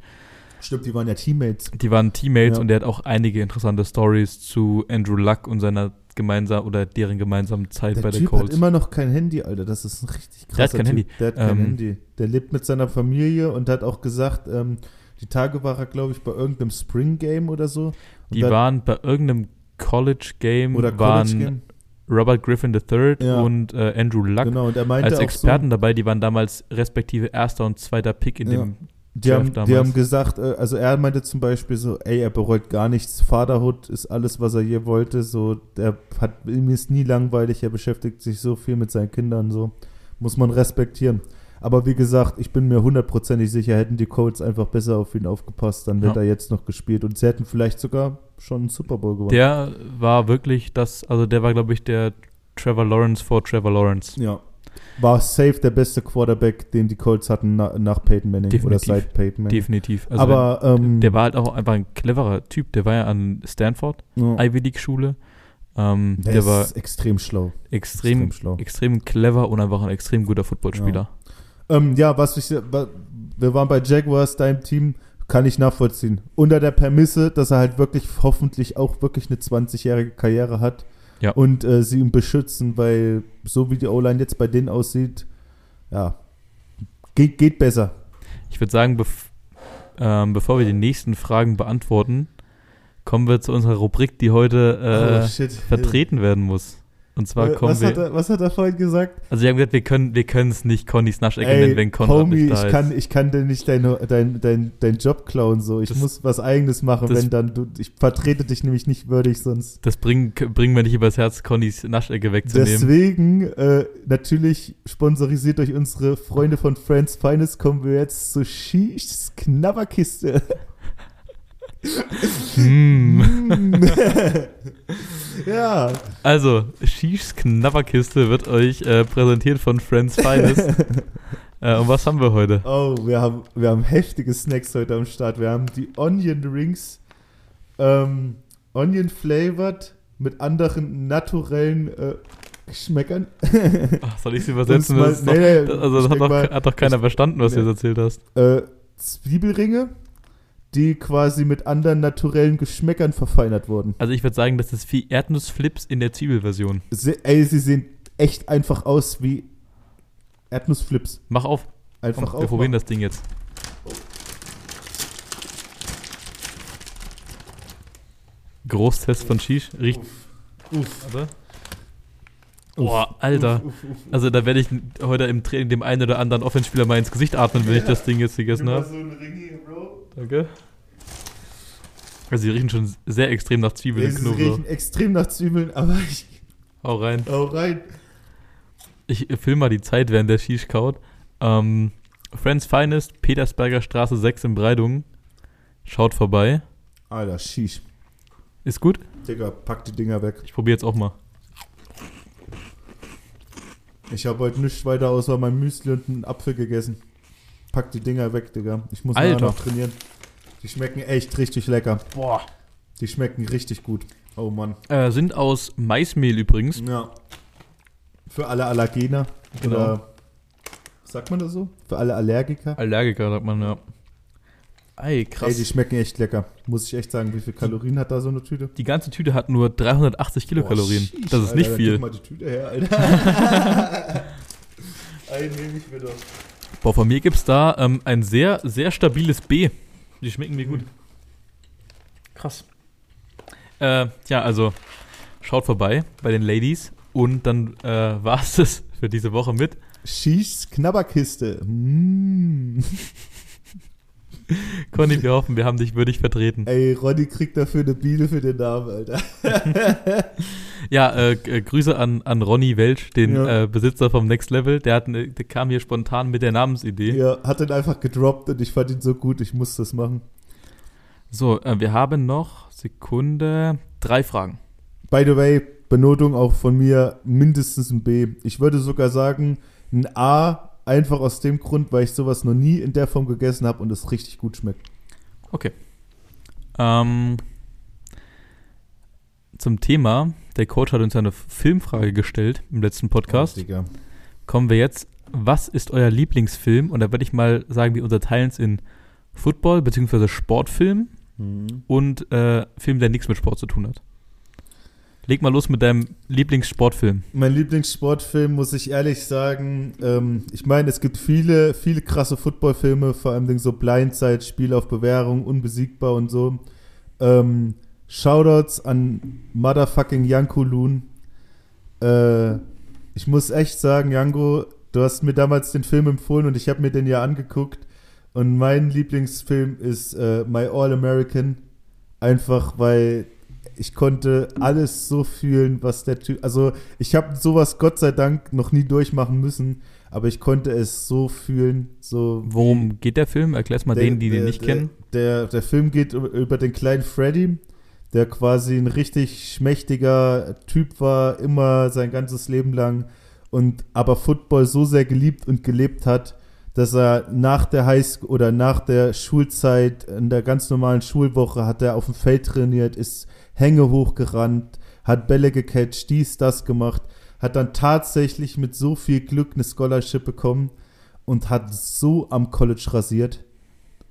Stimmt, die waren ja Teammates. Die waren Teammates Ja. und der hat auch einige interessante Stories zu Andrew Luck und seiner gemeinsam oder deren gemeinsamen Zeit Der bei Typ den hat Colts. immer noch kein Handy, Alter. Das ist ein richtig krasser Der hat kein typ. Handy. Der hat kein Ähm, Handy. Der lebt mit seiner Familie und hat auch gesagt, ähm, die Tage war er, glaube ich, bei irgendeinem Spring Game oder so. Und Die waren bei irgendeinem College Game, oder waren College Game. Robert Griffin III Ja. und äh, Andrew Luck Genau, und als Experten dabei. Die waren damals respektive erster und zweiter Pick in Ja. dem Die haben, die damals. haben gesagt, äh, also er meinte zum Beispiel so, ey, er bereut gar nichts. Fatherhood ist alles, was er je wollte. So, der hat ihm ist nie langweilig. Er beschäftigt sich so viel mit seinen Kindern. So muss man respektieren. Aber wie gesagt, ich bin mir hundertprozentig sicher, hätten die Colts einfach besser auf ihn aufgepasst, dann hätte Ja. er jetzt noch gespielt und sie hätten vielleicht sogar schon einen Super Bowl gewonnen. Der war wirklich das, also der war, glaube ich, der Trevor Lawrence vor Trevor Lawrence. ja. War safe der beste Quarterback, den die Colts hatten na, nach Peyton Manning oder Definitiv. seit Peyton Manning. Definitiv. Also Aber ähm, der war halt auch einfach ein cleverer Typ. Der war ja an Stanford, ja, Ivy League Schule. Ähm, der, der, ist war extrem schlau. extrem, extrem schlau. extrem clever und einfach ein extrem guter Footballspieler. Ähm, ja, was ich, wir waren bei Jaguars, deinem Team, kann ich nachvollziehen. Unter der Permisse, dass er halt wirklich hoffentlich auch wirklich eine 20-jährige Karriere hat Ja. und äh, sie ihn beschützen, weil so wie die O-Line jetzt bei denen aussieht, ja, geht, geht besser. Ich würde sagen, bev ähm, bevor wir die nächsten Fragen beantworten, kommen wir zu unserer Rubrik, die heute äh, oh, vertreten werden muss. Und zwar Äh, kommen was, wir. hat er, was hat er vorhin gesagt? also, wir haben gesagt, wir können wir es nicht Connys Naschecke nennen, wenn Konrad Homie, nicht da ich ist. kann, ich kann dir nicht deinen dein, dein, dein Job klauen, so. Ich Das- muss was Eigenes machen, das- wenn dann du, ich vertrete dich nämlich nicht würdig sonst. das bringen, bringen wir nicht übers Herz, Connys Naschecke wegzunehmen. Deswegen, äh, natürlich sponsorisiert durch unsere Freunde von Friends Finest, kommen wir jetzt zu Shish Knabberkiste. Mm. ja, Also, Shishs Knabberkiste wird euch äh, präsentiert von Friends Finest. äh, und was haben wir heute? oh, wir haben, wir haben heftige Snacks heute am Start. Wir haben die Onion Rings, ähm, Onion flavored mit anderen naturellen äh, Geschmäckern. Ach, soll ich es übersetzen? Um's Das mal- doch, nee, nee, also, das ich hat doch, mal- hat doch keiner verstanden, was du Nee. jetzt erzählt hast. äh, Zwiebelringe, die quasi mit anderen naturellen Geschmäckern verfeinert wurden. Also, ich würde sagen, das ist wie Erdnussflips in der Zwiebelversion. Se ey, sie sehen echt einfach aus wie Erdnussflips. Mach auf. Einfach Komm, wir probieren das Ding jetzt. Großtest von Shish. Riecht. Uff. Warte. Boah, Alter. Uff, uff, uff. Also da werde ich heute im Training dem einen oder anderen Offenspieler mal ins Gesicht atmen, wenn ich das Ding jetzt gegessen habe. so einen Ring hier. Danke. Also die riechen schon sehr extrem nach Zwiebeln und sie Knoblauch. riechen extrem nach Zwiebeln, aber ich Hau rein. hau rein. Ich film mal die Zeit, während der Shish kaut. Ähm, Friends Finest, Petersberger Straße 6 in Breidung. Schaut vorbei. Alter, Shish. Ist gut? Digga, pack die Dinger weg. Ich probiere jetzt auch mal. Ich habe heute nichts weiter außer mein Müsli und einen Apfel gegessen. Pack die Dinger weg, Digga. Ich muss Alter. noch trainieren. Die schmecken echt richtig lecker. Boah. Die schmecken richtig gut. Oh Mann. Äh, sind aus Maismehl übrigens. Ja. Für alle Allergener. Genau. Oder sagt man das so? Für alle Allergiker. Allergiker, sagt man, ja. Ey, krass. Ey, die schmecken echt lecker. Muss ich echt sagen, wie viel Kalorien hat da so eine Tüte? Die ganze Tüte hat nur 380 Kilokalorien. Boah, sheesh, das ist Alter, nicht viel. Gib mal die Tüte her, Alter. Einen nehme ich wieder. Boah, von mir gibt es da ähm, ein sehr, sehr stabiles B. Die schmecken mir gut. Krass. Äh, ja, also schaut vorbei bei den Ladies und dann äh, war es das für diese Woche mit. Shish Knabberkiste. Mm. Conny, wir hoffen, wir haben dich würdig vertreten. Ey, Ronny kriegt dafür eine Biene für den Namen, Alter. Ja, äh, äh, Grüße an, an Ronny Welsch, den Ja. äh, Besitzer vom Next Level. Der, hat eine, der kam hier spontan mit der Namensidee. Ja, hat den einfach gedroppt und ich fand ihn so gut, ich muss das machen. So, äh, wir haben noch, Sekunde, drei Fragen. By the way, Benotung auch von mir mindestens ein B. Ich würde sogar sagen, ein A, einfach aus dem Grund, weil ich sowas noch nie in der Form gegessen habe und es richtig gut schmeckt. Okay. Ähm, zum Thema, der Coach hat uns eine Filmfrage gestellt im letzten Podcast. Oh. Kommen wir jetzt, was ist euer Lieblingsfilm? Und da würde ich mal sagen, wir unterteilen es in Football bzw. Sportfilm Mhm. und äh, Film, der nichts mit Sport zu tun hat. Leg mal los mit deinem Lieblingssportfilm. Mein Lieblingssportfilm, muss ich ehrlich sagen, ähm, ich meine, es gibt viele, viele krasse Footballfilme, vor allem so Blindside, Spiel auf Bewährung, Unbesiegbar und so. Ähm, Shoutouts an motherfucking Janko Loon. Äh, ich muss echt sagen, Janko, du hast mir damals den Film empfohlen und ich habe mir den ja angeguckt. Und mein Lieblingsfilm ist äh, My All American. Einfach weil ich konnte alles so fühlen, was der Typ. Also, ich habe sowas Gott sei Dank noch nie durchmachen müssen, aber ich konnte es so fühlen. So Worum geht der Film? Erklär's mal der- denen, die der, den nicht der, kennen. Der, der Film geht über, über den kleinen Freddy, der quasi ein richtig schmächtiger Typ war, immer sein ganzes Leben lang und aber Football so sehr geliebt und gelebt hat, dass er nach der Highschool oder nach der Schulzeit in der ganz normalen Schulwoche hat er auf dem Feld trainiert, ist Hänge hochgerannt, hat Bälle gecatcht, dies, das gemacht, hat dann tatsächlich mit so viel Glück eine Scholarship bekommen und hat so am College rasiert.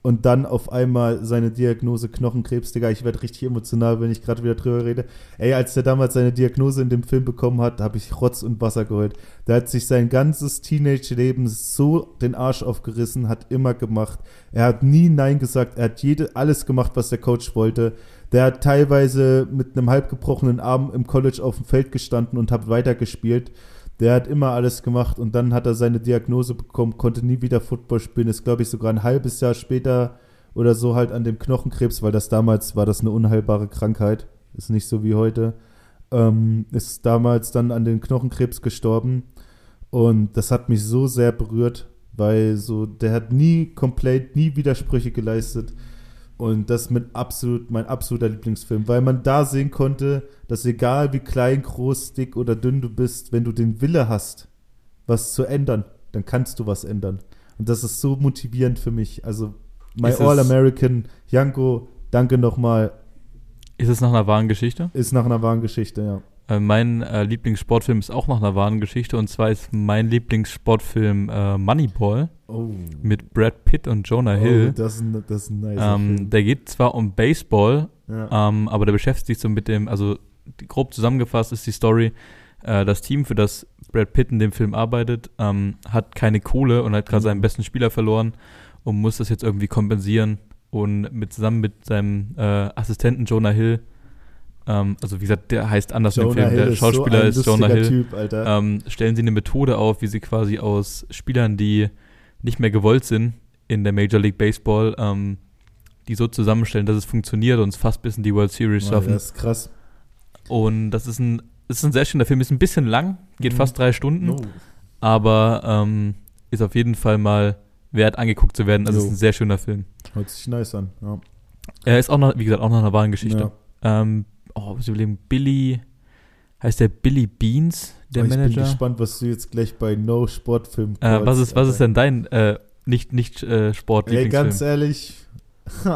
Und dann auf einmal seine Diagnose Knochenkrebs, Digga, ich werde richtig emotional, wenn ich gerade wieder drüber rede. Ey, als der damals seine Diagnose in dem Film bekommen hat, habe ich Rotz und Wasser geheult. Der hat sich sein ganzes Teenage-Leben so den Arsch aufgerissen, hat immer gemacht. Er hat nie Nein gesagt, er hat jede, alles gemacht, was der Coach wollte. Der hat teilweise mit einem halb gebrochenen Arm im College auf dem Feld gestanden und hat weitergespielt. Der hat immer alles gemacht und dann hat er seine Diagnose bekommen, konnte nie wieder Football spielen, ist glaube ich sogar ein halbes Jahr später oder so halt an dem Knochenkrebs, weil das damals war das eine unheilbare Krankheit, ist nicht so wie heute, ähm, ist damals dann an den Knochenkrebs gestorben und das hat mich so sehr berührt, weil so der hat nie komplett, nie Widersprüche geleistet und das mit absolut mein absoluter Lieblingsfilm, weil man da sehen konnte, dass egal wie klein, groß, dick oder dünn du bist, wenn du den Wille hast, was zu ändern, dann kannst du was ändern. Und das ist so motivierend für mich. Also, my All-American, Janko, danke nochmal. Ist es nach einer wahren Geschichte? Ist nach einer wahren Geschichte, ja. Äh, mein äh, Lieblingssportfilm ist auch nach einer wahren Geschichte und zwar ist mein Lieblingssportfilm äh, Moneyball Oh. mit Brad Pitt und Jonah Hill. Oh, das ist ein, das ist ein nice ähm, Film. der geht zwar um Baseball, Ja. ähm, aber der beschäftigt sich so mit dem, also grob zusammengefasst ist die Story, äh, das Team, für das Brad Pitt in dem Film arbeitet, ähm, hat keine Kohle und hat gerade Mhm. seinen besten Spieler verloren und muss das jetzt irgendwie kompensieren und mit zusammen mit seinem äh, Assistenten Jonah Hill, ähm, also wie gesagt, der heißt anders im Film, der Schauspieler so ein ist Jonah Hill, Typ, Alter. ähm, stellen sie eine Methode auf, wie sie quasi aus Spielern, die nicht mehr gewollt sind in der Major League Baseball, ähm, die so zusammenstellen, dass es funktioniert und es fast bis in die World Series Boah, schaffen. das ist krass. Und das ist ein, das ist ein sehr schöner Film, ist ein bisschen lang, geht Mhm. fast drei Stunden, No. aber ähm, ist auf jeden Fall mal wert angeguckt zu werden. Also es ist ein sehr schöner Film. Hört sich nice an. Ja. Er ist auch noch, wie gesagt, auch noch eine wahre Geschichte. Ja. Ähm, oh, ich überlegen, Billy, heißt der Billy Beans, der Oh, ich bin Manager? gespannt, was du jetzt gleich bei No Sportfilm Äh, was ist, was ist denn dein äh, nicht nicht äh, Sport Ey, Lieblingsfilm? ganz ehrlich,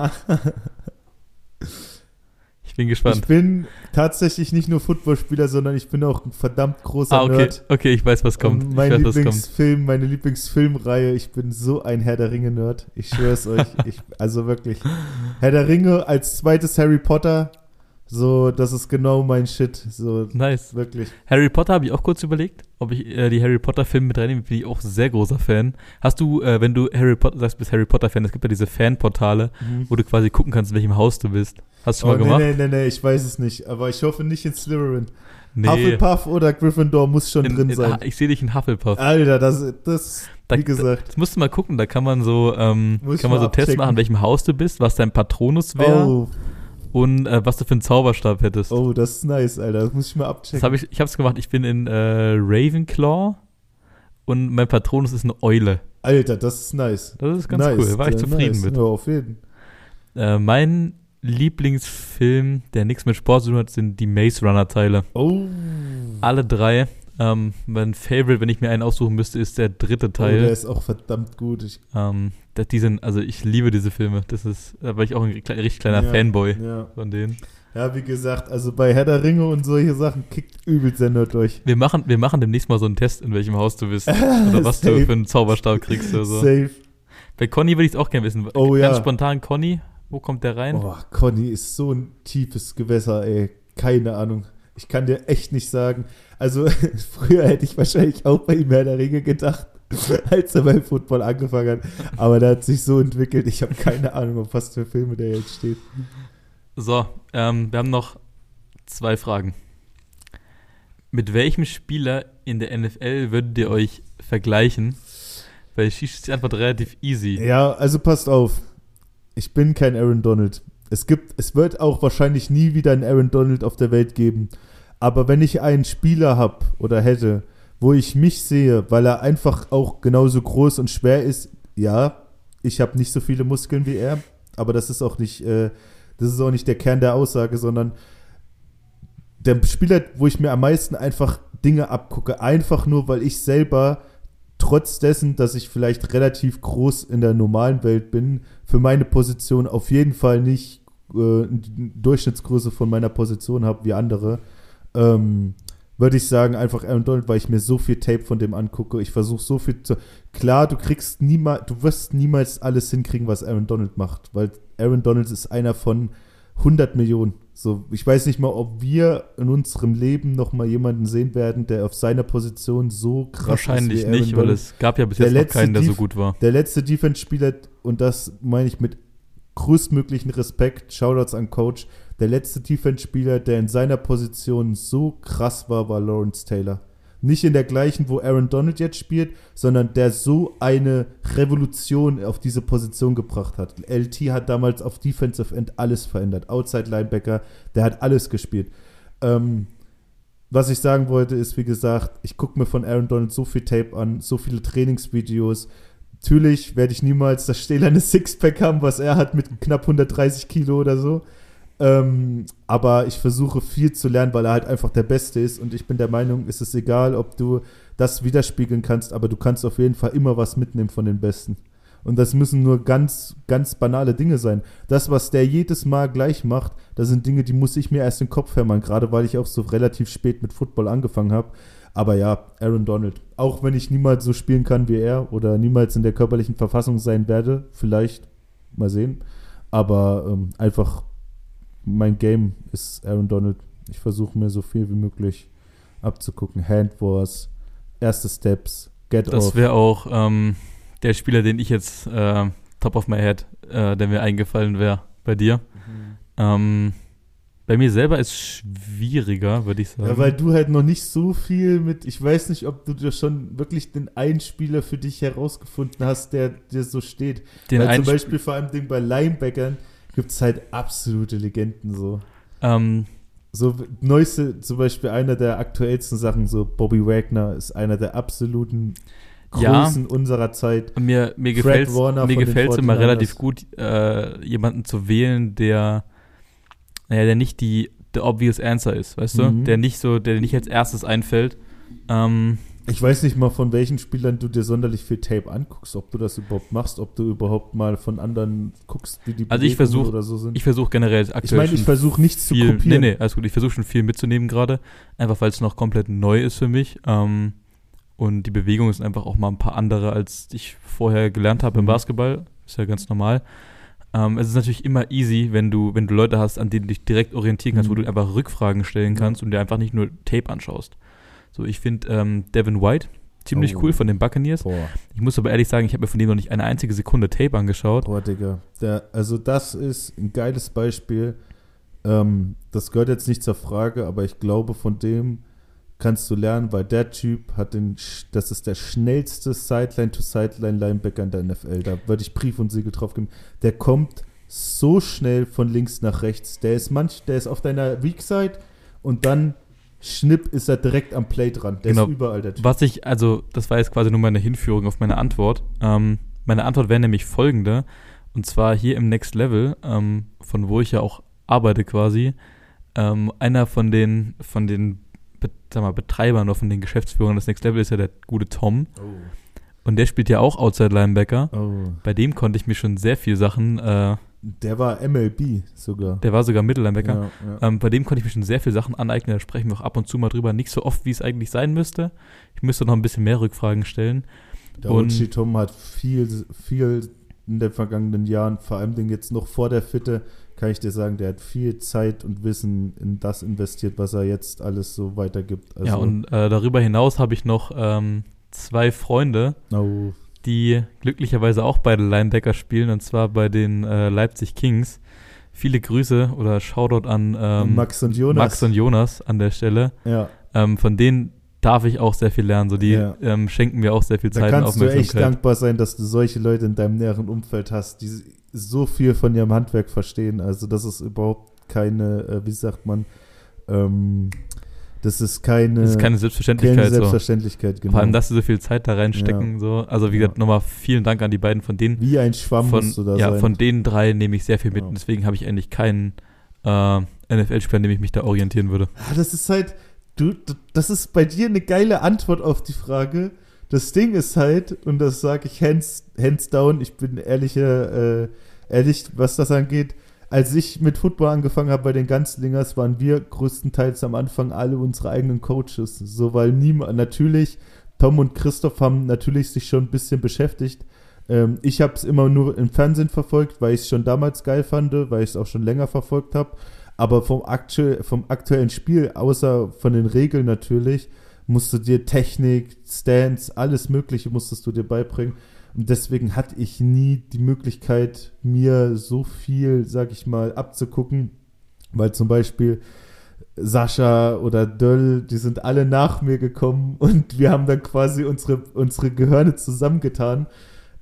ich bin ich gespannt. bin tatsächlich nicht nur Footballspieler, sondern ich bin auch ein verdammt großer ah, okay, Nerd. okay, ich weiß, was kommt. Und Ich mein weiß, was kommt. Lieblingsfilm, meine Lieblingsfilmreihe, ich bin so ein Herr der Ringe-Nerd. Ich schwör's euch. Ich, also wirklich. Herr der Ringe als zweites Harry Potter, so, das ist genau mein Shit. So, Nice. wirklich. Harry Potter habe ich auch kurz überlegt, ob ich äh, die Harry Potter Filme mit reinnehme. Bin ich auch sehr großer Fan. Hast du, äh, wenn du Harry Potter sagst, bist Harry Potter Fan, es gibt ja diese Fanportale, wo du quasi gucken kannst, in welchem Haus du bist. Hast du Oh, schon mal nee, gemacht? nee, nee, nee, ich weiß es nicht. Aber ich hoffe nicht in Slytherin. Nee. Hufflepuff oder Gryffindor muss schon In, drin in, sein. ich sehe dich in Hufflepuff. Alter, das, das, Da- wie gesagt. Das musst du mal gucken, da kann man so, ähm, kann man so Tests machen, in welchem Haus du bist, was dein Patronus wäre Oh, und äh, was du für einen Zauberstab hättest. oh, das ist nice, Alter. Das muss ich mal Das abchecken. habe ich, ich habe es gemacht. Ich bin in äh, Ravenclaw und mein Patronus ist eine Eule. Alter, das ist nice. Das ist ganz nice, cool. War ich äh, zufrieden nice. mit. Ja, auf jeden. Äh, mein Lieblingsfilm, der nichts mit Sport zu tun hat, sind die Maze Runner Teile. Oh. Alle drei. Ähm, mein Favorite, wenn ich mir einen aussuchen müsste, ist der dritte Oh, der Teil. ist auch verdammt gut. Ich, ähm, das, die sind, also ich liebe diese Filme. Das ist, da war ich auch ein richtig kleiner Ja. Fanboy ja. von denen. ja, wie gesagt, also bei Herr der Ringe und solche Sachen kickt übelst der Nerd durch. Wir machen, wir machen demnächst mal so einen Test, in welchem Haus du bist. Oder was du für einen Zauberstab kriegst oder so. Safe. Bei Conny würde ich es auch gerne wissen. Oh, Ganz ja. spontan, Conny, wo kommt der rein? Oh, Conny ist so ein tiefes Gewässer, ey. Keine Ahnung. Ich kann dir echt nicht sagen. Also, früher hätte ich wahrscheinlich auch bei ihm Herr der Ringe gedacht, als er beim Football angefangen hat. Aber der hat sich so entwickelt. Ich habe keine Ahnung, auf was für Filme der jetzt steht. So, ähm, wir haben noch zwei Fragen. Mit welchem Spieler in der NFL würdet ihr euch vergleichen? Weil ich ist die Antwort relativ easy. Ja, also passt auf. Ich bin kein Aaron Donald. Es gibt, es wird auch wahrscheinlich nie wieder einen Aaron Donald auf der Welt geben. Aber wenn ich einen Spieler habe oder hätte, wo ich mich sehe, weil er einfach auch genauso groß und schwer ist, ja, ich habe nicht so viele Muskeln wie er, aber das ist auch nicht, äh, das ist auch nicht der Kern der Aussage, sondern der Spieler, wo ich mir am meisten einfach Dinge abgucke, einfach nur, weil ich selber trotz dessen, dass ich vielleicht relativ groß in der normalen Welt bin, für meine Position auf jeden Fall nicht äh, Durchschnittsgröße von meiner Position habe wie andere, ähm, würde ich sagen, einfach Aaron Donald, weil ich mir so viel Tape von dem angucke. Ich versuche so viel zu. Klar, du kriegst niemals, du wirst niemals alles hinkriegen, was Aaron Donald macht, weil Aaron Donald ist einer von 100 Millionen. So, ich weiß nicht mal, ob wir in unserem Leben noch mal jemanden sehen werden, der auf seiner Position so krass Wahrscheinlich ist. Aaron nicht, weil Donald. es gab ja bis Der jetzt keinen, der so Def- gut war. Der letzte Defense-Spieler, und das meine ich mit größtmöglichen Respekt, Shoutouts an Coach, der letzte Defense-Spieler, der in seiner Position so krass war, war Lawrence Taylor. Nicht in der gleichen, wo Aaron Donald jetzt spielt, sondern der so eine Revolution auf diese Position gebracht hat. LT hat damals auf Defensive End alles verändert. Outside Linebacker, der hat alles gespielt. Ähm, was ich sagen wollte, ist, wie gesagt, ich gucke mir von Aaron Donald so viel Tape an, so viele Trainingsvideos. Natürlich werde ich niemals das stählerne Sixpack haben, was er hat mit knapp 130 Kilo oder so. Ähm, aber ich versuche viel zu lernen, weil er halt einfach der Beste ist. Und ich bin der Meinung, es ist egal, ob du das widerspiegeln kannst, aber du kannst auf jeden Fall immer was mitnehmen von den Besten. Und das müssen nur ganz, ganz banale Dinge sein. Das, was der jedes Mal gleich macht, das sind Dinge, die muss ich mir erst im Kopf hermachen, gerade weil ich auch so relativ spät mit Football angefangen habe. Aber ja, Aaron Donald. Auch wenn ich niemals so spielen kann wie er oder niemals in der körperlichen Verfassung sein werde, vielleicht mal sehen. Aber ähm, einfach mein Game ist Aaron Donald. Ich versuche mir so viel wie möglich abzugucken. Hand Wars, erste Steps, Get Das Off. wäre auch ähm, der Spieler, den ich jetzt äh, top of my head, äh, der mir eingefallen wäre bei dir. Mhm. Ähm, bei mir selber ist schwieriger, würde ich sagen. Ja, weil du halt noch nicht so viel mit, ich weiß nicht, ob du dir schon wirklich den einen Spieler für dich herausgefunden hast, der dir so steht. den weil zum Beispiel vor allem Ding bei Linebackern gibt es halt absolute Legenden so. ähm, So neueste, zum Beispiel einer der aktuellsten Sachen, so Bobby Wagner ist einer der absoluten Ja. Größen unserer Zeit. mir, mir gefällt gefällt's immer 49ers. relativ gut, äh, jemanden zu wählen, der, naja, der nicht die the obvious answer ist, weißt du? Mhm. Der nicht so, der nicht als erstes einfällt. Ähm, Ich weiß nicht mal, von welchen Spielern du dir sonderlich viel Tape anguckst, ob du das überhaupt machst, ob du überhaupt mal von anderen guckst, wie die Also ich versuch- oder so sind. ich versuche generell Ich aktuell meine, ich versuche nichts zu viel, kopieren. Nee, nee, alles gut. Ich versuche schon viel mitzunehmen gerade. Einfach weil es noch komplett neu ist für mich. Ähm, und die Bewegungen sind einfach auch mal ein paar andere, als ich vorher gelernt habe im Mhm. Basketball. Ist ja ganz normal. Ähm, es ist natürlich immer easy, wenn du, wenn du Leute hast, an denen du dich direkt orientieren kannst, Mhm. wo du einfach Rückfragen stellen kannst und dir einfach nicht nur Tape anschaust. So, ich finde ähm, Devin White ziemlich Oh. cool von den Buccaneers. Boah, Ich muss aber ehrlich sagen, ich habe mir von dem noch nicht eine einzige Sekunde Tape angeschaut. boah, Digga. Der, also das ist ein geiles Beispiel. Ähm, das gehört jetzt nicht zur Frage, aber ich glaube, von dem kannst du lernen, weil der Typ hat den, das ist der schnellste Sideline-to-Sideline-Linebacker in der NFL. Da würde ich Brief und Siegel drauf geben. Der kommt so schnell von links nach rechts. Der ist manch, der ist auf deiner Weak Side und dann schnipp ist er direkt am Play dran. Der Genau. ist überall der Typ. Was ich, also, das war jetzt quasi nur meine Hinführung auf meine Antwort. Ähm, meine Antwort wäre nämlich folgende. Und zwar hier im Next Level, ähm, von wo ich ja auch arbeite quasi. Ähm, einer von den, von den sag mal, Betreibern oder von den Geschäftsführern des Next Level ist ja der gute Tom. Und der spielt ja auch Outside Linebacker. Oh. Bei dem konnte ich mir schon sehr viel Sachen, äh, Der war MLB sogar. der war sogar Mittellinebacker. Ja, ja. Ähm, bei dem konnte ich mir schon sehr viele Sachen aneignen, da sprechen wir auch ab und zu mal drüber. Nicht so oft, wie es eigentlich sein müsste. Ich müsste noch ein bisschen mehr Rückfragen stellen. Der und- Ochi Tom hat viel, viel in den vergangenen Jahren, vor allem den jetzt noch vor der Fitte, kann ich dir sagen, der hat viel Zeit und Wissen in das investiert, was er jetzt alles so weitergibt. Also, ja, und äh, darüber hinaus habe ich noch ähm, zwei Freunde, oh, die glücklicherweise auch beide Linebacker spielen, und zwar bei den äh, Leipzig Kings. Viele Grüße oder Shoutout an ähm, Max und Jonas. Max und Jonas an der Stelle. ja, Ähm, von denen darf ich auch sehr viel lernen. So, die Ja. ähm, schenken mir auch sehr viel da Zeit und kannst du echt Aufmerksamkeit. dankbar sein, dass du solche Leute in deinem näheren Umfeld hast, die so viel von ihrem Handwerk verstehen. Also das ist überhaupt keine, äh, wie sagt man, ähm, das ist keine, das ist keine keine Selbstverständlichkeit. so. Selbstverständlichkeit. Genau. Vor allem, dass sie so viel Zeit da reinstecken. So. Also wie Ja. gesagt, nochmal vielen Dank an die beiden. Von denen, Wie ein Schwamm von, musst du da ja, sein. von den drei nehme ich sehr viel mit. Ja. Und deswegen habe ich eigentlich keinen äh, NFL-Spieler, an dem ich mich da orientieren würde. Ah, das ist halt, du, du, das ist bei dir eine geile Antwort auf die Frage. Das Ding ist halt, und das sage ich hands, hands down, ich bin ehrlicher, äh, ehrlich, was das angeht, als ich mit Football angefangen habe bei den Ganzlingers, waren wir größtenteils am Anfang alle unsere eigenen Coaches. So, weil niemand, natürlich, Tom und Christoph haben natürlich sich schon ein bisschen beschäftigt. Ähm, ich habe es immer nur im Fernsehen verfolgt, weil ich es schon damals geil fand, weil ich es auch schon länger verfolgt habe. Aber vom, aktu vom aktuellen Spiel, außer von den Regeln natürlich, musst du dir Technik, Stance, alles Mögliche musstest du dir beibringen. Und deswegen hatte ich nie die Möglichkeit, mir so viel, sag ich mal, abzugucken, weil zum Beispiel Sascha oder Döll, die sind alle nach mir gekommen und wir haben dann quasi unsere, unsere Gehirne zusammengetan.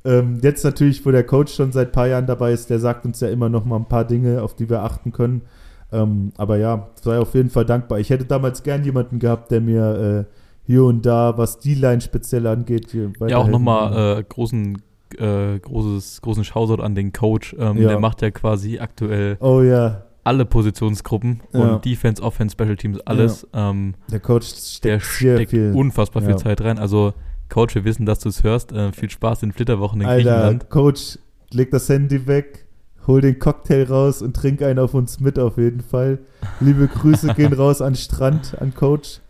Ähm, jetzt natürlich, wo der Coach schon seit ein paar Jahren dabei ist, der sagt uns ja immer noch mal ein paar Dinge, auf die wir achten können. Ähm, aber ja, sei auf jeden Fall dankbar. Ich hätte damals gern jemanden gehabt, der mir äh, hier und da, was die Line speziell angeht, ja auch nochmal äh, großen äh, großes großen Shoutout an den Coach. Ähm, ja. Der macht ja quasi aktuell oh, ja. alle Positionsgruppen ja. und Defense, Offense, Special Teams, alles. Ähm, der Coach steckt, der steckt viel. unfassbar viel Zeit rein. Also Coach, wir wissen, dass du es hörst. Äh, viel Spaß in Flitterwochen in Alter, Griechenland. Coach, leg das Handy weg, hol den Cocktail raus und trink einen auf uns mit auf jeden Fall. Liebe Grüße gehen raus an Strand, an Coach.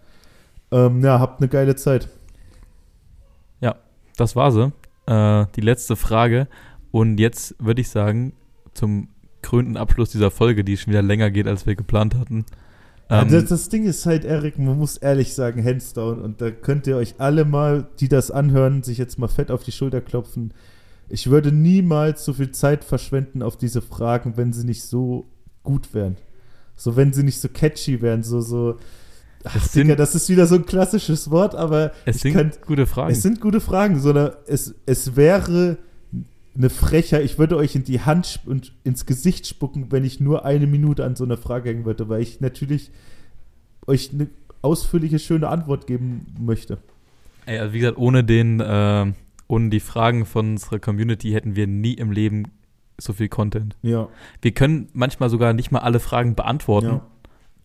Ähm, ja, habt eine geile Zeit. Ja, das war sie. Äh, die letzte Frage. Und jetzt würde ich sagen, zum krönten Abschluss dieser Folge, die schon wieder länger geht, als wir geplant hatten. Ähm, ja, das, das, Ding ist halt, Erik, man muss ehrlich sagen, hands down. Und da könnt ihr euch alle mal, die das anhören, sich jetzt mal fett auf die Schulter klopfen. Ich würde niemals so viel Zeit verschwenden auf diese Fragen, wenn sie nicht so gut wären. So, wenn sie nicht so catchy wären, so, so, Ach, sind, Digga, das ist wieder so ein klassisches Wort, aber es sind kann, gute Fragen. Es sind gute Fragen, sondern es, es wäre eine Frecher, ich würde euch in die Hand und ins Gesicht spucken, wenn ich nur eine Minute an so einer Frage hängen würde, weil ich natürlich euch eine ausführliche, schöne Antwort geben möchte. Ey, also wie gesagt, ohne den, äh, ohne die Fragen von unserer Community hätten wir nie im Leben so viel Content. Ja. Wir können manchmal sogar nicht mal alle Fragen beantworten. Ja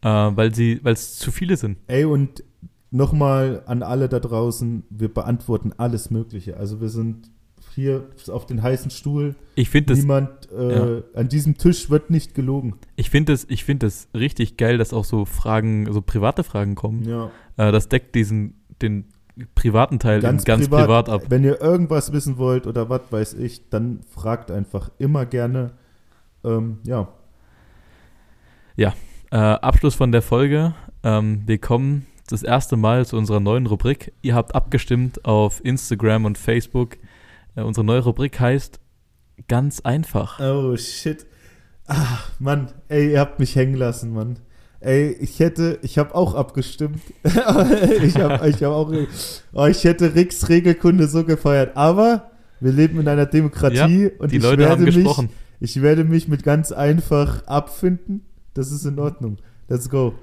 äh, weil sie, weil es zu viele sind. Ey, und nochmal an alle da draußen, wir beantworten alles Mögliche. Also wir sind hier auf den heißen Stuhl. Ich finde das. Niemand äh, ja. an diesem Tisch wird nicht gelogen. Ich finde es, ich finde es richtig geil, dass auch so Fragen, so private Fragen kommen. Ja. Äh, das deckt diesen, den privaten Teil ganz, ganz privat, privat, ab. Wenn ihr irgendwas wissen wollt oder was weiß ich, dann fragt einfach immer gerne. Ähm, ja. Ja, äh, Abschluss von der Folge. Ähm, wir kommen das erste Mal zu unserer neuen Rubrik. Ihr habt abgestimmt auf Instagram und Facebook. Äh, unsere neue Rubrik heißt Ganz einfach. Oh shit. Ach, Mann, ey, ihr habt mich hängen lassen, Mann. Ey, ich hätte, ich habe auch abgestimmt. ich habe ich hab auch, oh, ich hätte Ricks Regelkunde so gefeiert. Aber wir leben in einer Demokratie ja, und die Leute haben gesprochen. Mich, ich werde mich mit ganz einfach abfinden das ist in Ordnung. Let's go.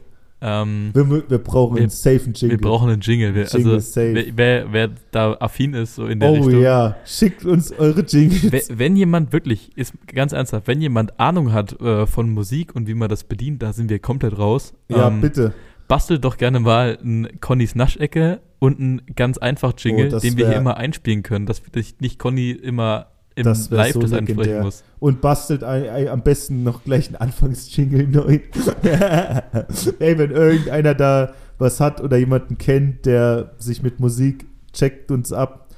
Ähm, wir, wir, brauchen wir, einen safen Jingle. Wir brauchen einen Jingle. Wir, Jingle also, wer, wer, wer, da affin ist, so in der oh, Richtung. Oh ja, schickt uns eure Jingles. Wenn, wenn, jemand wirklich, ist ganz ernsthaft, wenn jemand Ahnung hat äh, von Musik und wie man das bedient, da sind wir komplett raus. Ja, ähm, bitte. Bastelt doch gerne mal ein Connys Naschecke und einen ganz einfach Jingle, oh, den wir hier immer einspielen können, dass nicht Conny immer im das Live so das ansprechen muss. Und bastelt ein, ein, am besten noch gleich einen Anfangsjingle neu. Ey, wenn irgendeiner da was hat oder jemanden kennt, der sich mit Musik checkt uns ab,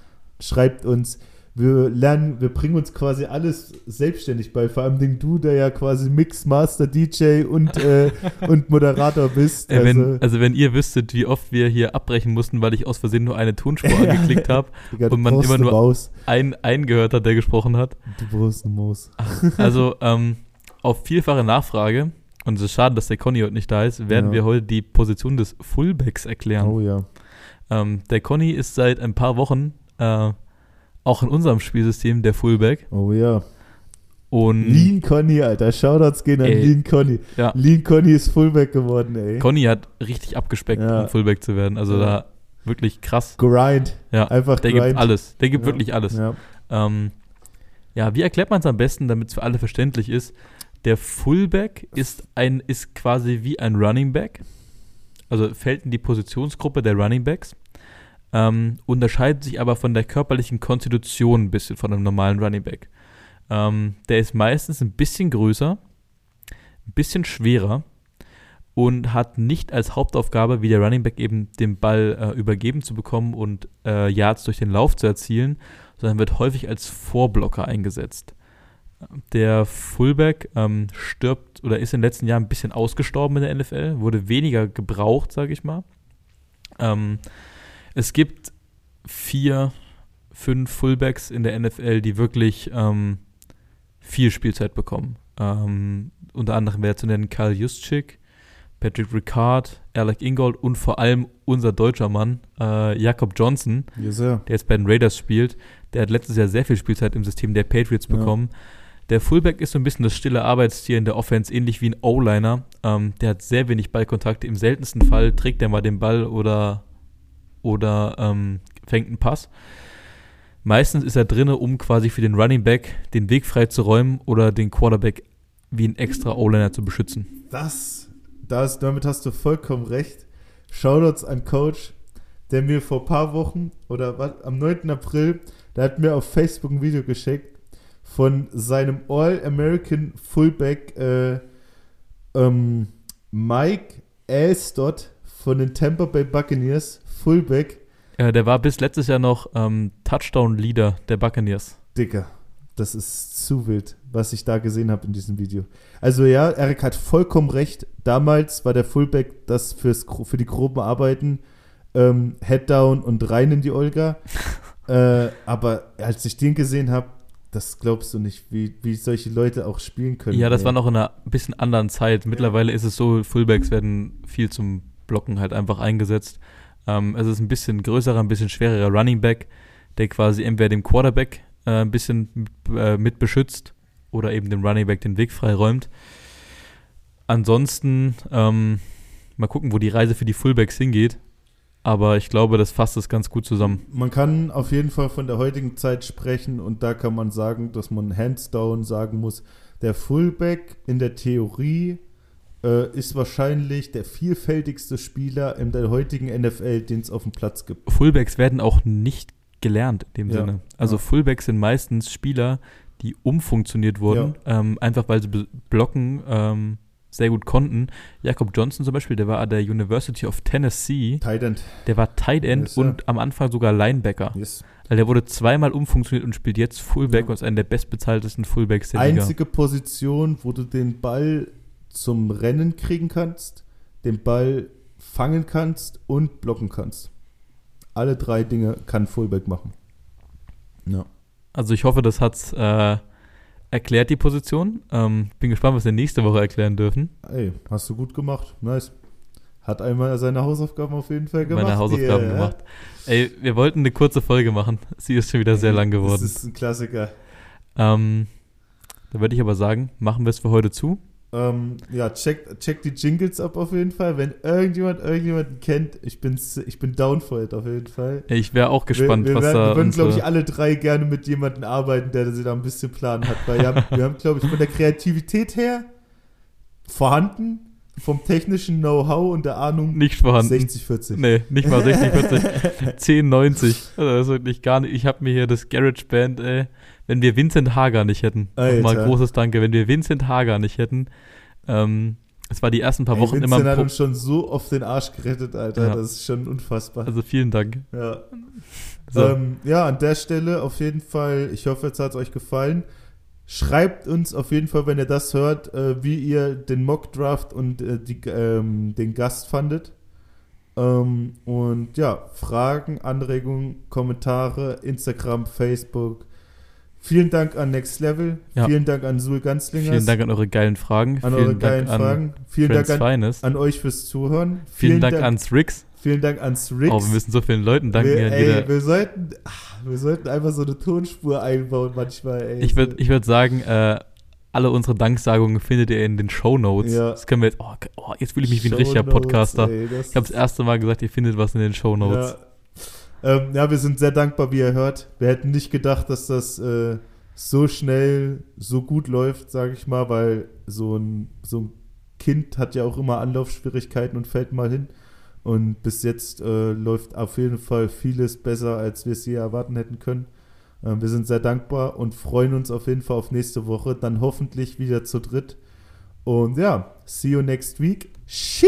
schreibt uns wir lernen, wir bringen uns quasi alles selbstständig bei. Vor allem du, der ja quasi Mix, Master, DJ und, äh, und Moderator bist. Also, wenn, also wenn ihr wüsstet, wie oft wir hier abbrechen mussten, weil ich aus Versehen nur eine Tonspur angeklickt habe und man immer nur Maus. einen, einen gehört hat, der gesprochen hat. Du brauchst eine Maus. Also ähm, auf vielfache Nachfrage, und es ist schade, dass der Conny heute nicht da ist, werden ja. wir heute die Position des Fullbacks erklären. Oh ja. Ähm, der Conny ist seit ein paar Wochen äh, auch in unserem Spielsystem der Fullback. Oh ja. Und Lean Conny, Alter. Shoutouts gehen an ey, Lean Conny. Ja. Lean Conny ist Fullback geworden, ey. Conny hat richtig abgespeckt, ja. um Fullback zu werden. Also ja. da wirklich krass. Grind. Ja, einfach Der grind. gibt alles. Der gibt wirklich alles. Ja, ähm, ja wie erklärt man es am besten, damit es für alle verständlich ist? Der Fullback ist ein ist quasi wie ein Running Back. Also fällt in die Positionsgruppe der Running Backs ähm, unterscheidet sich aber von der körperlichen Konstitution ein bisschen von einem normalen Running Back. Ähm, der ist meistens ein bisschen größer, ein bisschen schwerer und hat nicht als Hauptaufgabe, wie der Running Back eben den Ball äh, übergeben zu bekommen und äh, Yards durch den Lauf zu erzielen, sondern wird häufig als Vorblocker eingesetzt. Der Fullback ähm, stirbt oder ist in den letzten Jahren ein bisschen ausgestorben in der NFL, wurde weniger gebraucht, sage ich mal. Ähm, es gibt vier, fünf Fullbacks in der NFL, die wirklich ähm, viel Spielzeit bekommen. Ähm, unter anderem wäre zu nennen Karl Juszczyk, Patrick Ricard, Alec Ingold und vor allem unser deutscher Mann, äh, Jakob Johnson, Yes, der jetzt bei den Raiders spielt. Der hat letztes Jahr sehr viel Spielzeit im System der Patriots Ja. bekommen. Der Fullback ist so ein bisschen das stille Arbeitstier in der Offense, ähnlich wie ein O-Liner. Ähm, der hat sehr wenig Ballkontakte. Im seltensten Fall trägt er mal den Ball oder, oder ähm, fängt einen Pass. Meistens ist er drinne, um quasi für den Running Back den Weg frei zu räumen oder den Quarterback wie ein extra O-Liner zu beschützen. Das, das, damit hast du vollkommen recht. Shoutouts an Coach, der mir vor ein paar Wochen oder was, am 9. April, der hat mir auf Facebook ein Video geschickt von seinem All-American Fullback äh, ähm, Mike Alstott von den Tampa Bay Buccaneers, Fullback. Äh, der war bis letztes Jahr noch ähm, Touchdown-Leader der Buccaneers. Dicker, das ist zu wild, was ich da gesehen habe in diesem Video. Also ja, Erik hat vollkommen recht. Damals war der Fullback das fürs, für die groben Arbeiten ähm, Head down und rein in die Olga. äh, aber als ich den gesehen habe, das glaubst du nicht, wie, wie solche Leute auch spielen können. Ja, das ey. war noch in einer bisschen anderen Zeit. Mittlerweile ist es so, Fullbacks werden viel zum Blocken halt einfach eingesetzt. Ähm, es ist ein bisschen größerer, ein bisschen schwererer Running Back, der quasi entweder dem Quarterback äh, ein bisschen mit, äh, mit beschützt oder eben dem Running Back den Weg frei räumt. Ansonsten ähm, mal gucken, wo die Reise für die Fullbacks hingeht. Aber ich glaube, das fasst es ganz gut zusammen. Man kann auf jeden Fall von der heutigen Zeit sprechen und da kann man sagen, dass man hands down sagen muss, der Fullback in der Theorie äh, ist wahrscheinlich der vielfältigste Spieler in der heutigen NFL, den es auf dem Platz gibt. Fullbacks werden auch nicht gelernt in dem Ja, Sinne. Also ja. Fullbacks sind meistens Spieler, die umfunktioniert wurden, ähm, einfach weil sie blocken ähm, sehr gut konnten. Jakob Johnson zum Beispiel, der war an der University of Tennessee, Tight End. der war Tight End Yes, und am Anfang sogar Linebacker. Yes. Also der wurde zweimal umfunktioniert und spielt jetzt Fullback Ja. und ist einer der bestbezahltesten Fullbacks der Liga. Einzige Position, wo du den Ball zum Rennen kriegen kannst, den Ball fangen kannst und blocken kannst. Alle drei Dinge kann Fullback machen. Ja. Also ich hoffe, das hat's äh, erklärt, die Position. Ähm, bin gespannt, was wir nächste Woche erklären dürfen. Ey, hast du gut gemacht. Nice. Hat einmal seine Hausaufgaben auf jeden Fall gemacht. meine Hausaufgaben Yeah. gemacht. Ey, wir wollten eine kurze Folge machen. Sie ist schon wieder sehr lang geworden. Das ist ein Klassiker. Ähm, da würde ich aber sagen, machen wir es für heute zu. Ähm, ja, check, check die Jingles ab auf jeden Fall. Wenn irgendjemand irgendjemanden kennt, ich bin, ich bin down for it auf jeden Fall. Ich wäre auch gespannt, wir, wir, was werden, da wir würden, glaube ich, alle drei gerne mit jemandem arbeiten, der sie da ein bisschen Plan hat. Weil wir haben, haben glaube ich, von der Kreativität her vorhanden, vom technischen Know-how und der Ahnung nicht vorhanden. 60-40. Nee, nicht mal 60, 40. 10, 90. Also das ist wirklich gar nicht. Ich habe mir hier das Garage Band, ey. Wenn wir Vincent Hager nicht hätten. Nochmal großes Danke. Wenn wir Vincent Hager nicht hätten. Ähm, es war die ersten paar Ey, Wochen Vincent immer. hat ein uns schon so oft den Arsch gerettet, Alter. Ja. Das ist schon unfassbar. Also vielen Dank. ja. So. Ähm, ja, an der Stelle auf jeden Fall, ich hoffe, jetzt hat es euch gefallen. Schreibt uns auf jeden Fall, wenn ihr das hört, äh, wie ihr den Mock-Draft und äh, die, ähm, den Gast fandet. Ähm, und ja, Fragen, Anregungen, Kommentare, Instagram, Facebook. Vielen Dank an Next Level. Ja. Vielen Dank an Sul Ganzlingers. Vielen Dank an eure geilen Fragen. an vielen eure geilen Dank Fragen. an Vielen Friends Dank an, an euch fürs Zuhören. Vielen Dank, ans Rix. Vielen Dank ans Rix. Oh, wir müssen so vielen Leuten danken. wir, ey, jeder, wir, sollten, ach, wir sollten einfach so eine Tonspur einbauen manchmal. Ey. ich würde ich würd sagen, äh, alle unsere Danksagungen findet ihr in den Show Notes. Ja. Das können wir jetzt. Oh, oh, jetzt fühle ich mich wie ein richtiger Podcaster. ey, Ich habe das erste Mal gesagt, ihr findet was in den Show Notes. Ja. Ähm, ja, wir sind sehr dankbar, wie ihr hört. Wir hätten nicht gedacht, dass das äh, so schnell, so gut läuft, sage ich mal, weil so ein, so ein Kind hat ja auch immer Anlaufschwierigkeiten und fällt mal hin. Und bis jetzt äh, läuft auf jeden Fall vieles besser, als wir es je erwarten hätten können. Ähm, wir sind sehr dankbar und freuen uns auf jeden Fall auf nächste Woche. Dann hoffentlich wieder zu dritt. Und ja, see you next week. Sheesh.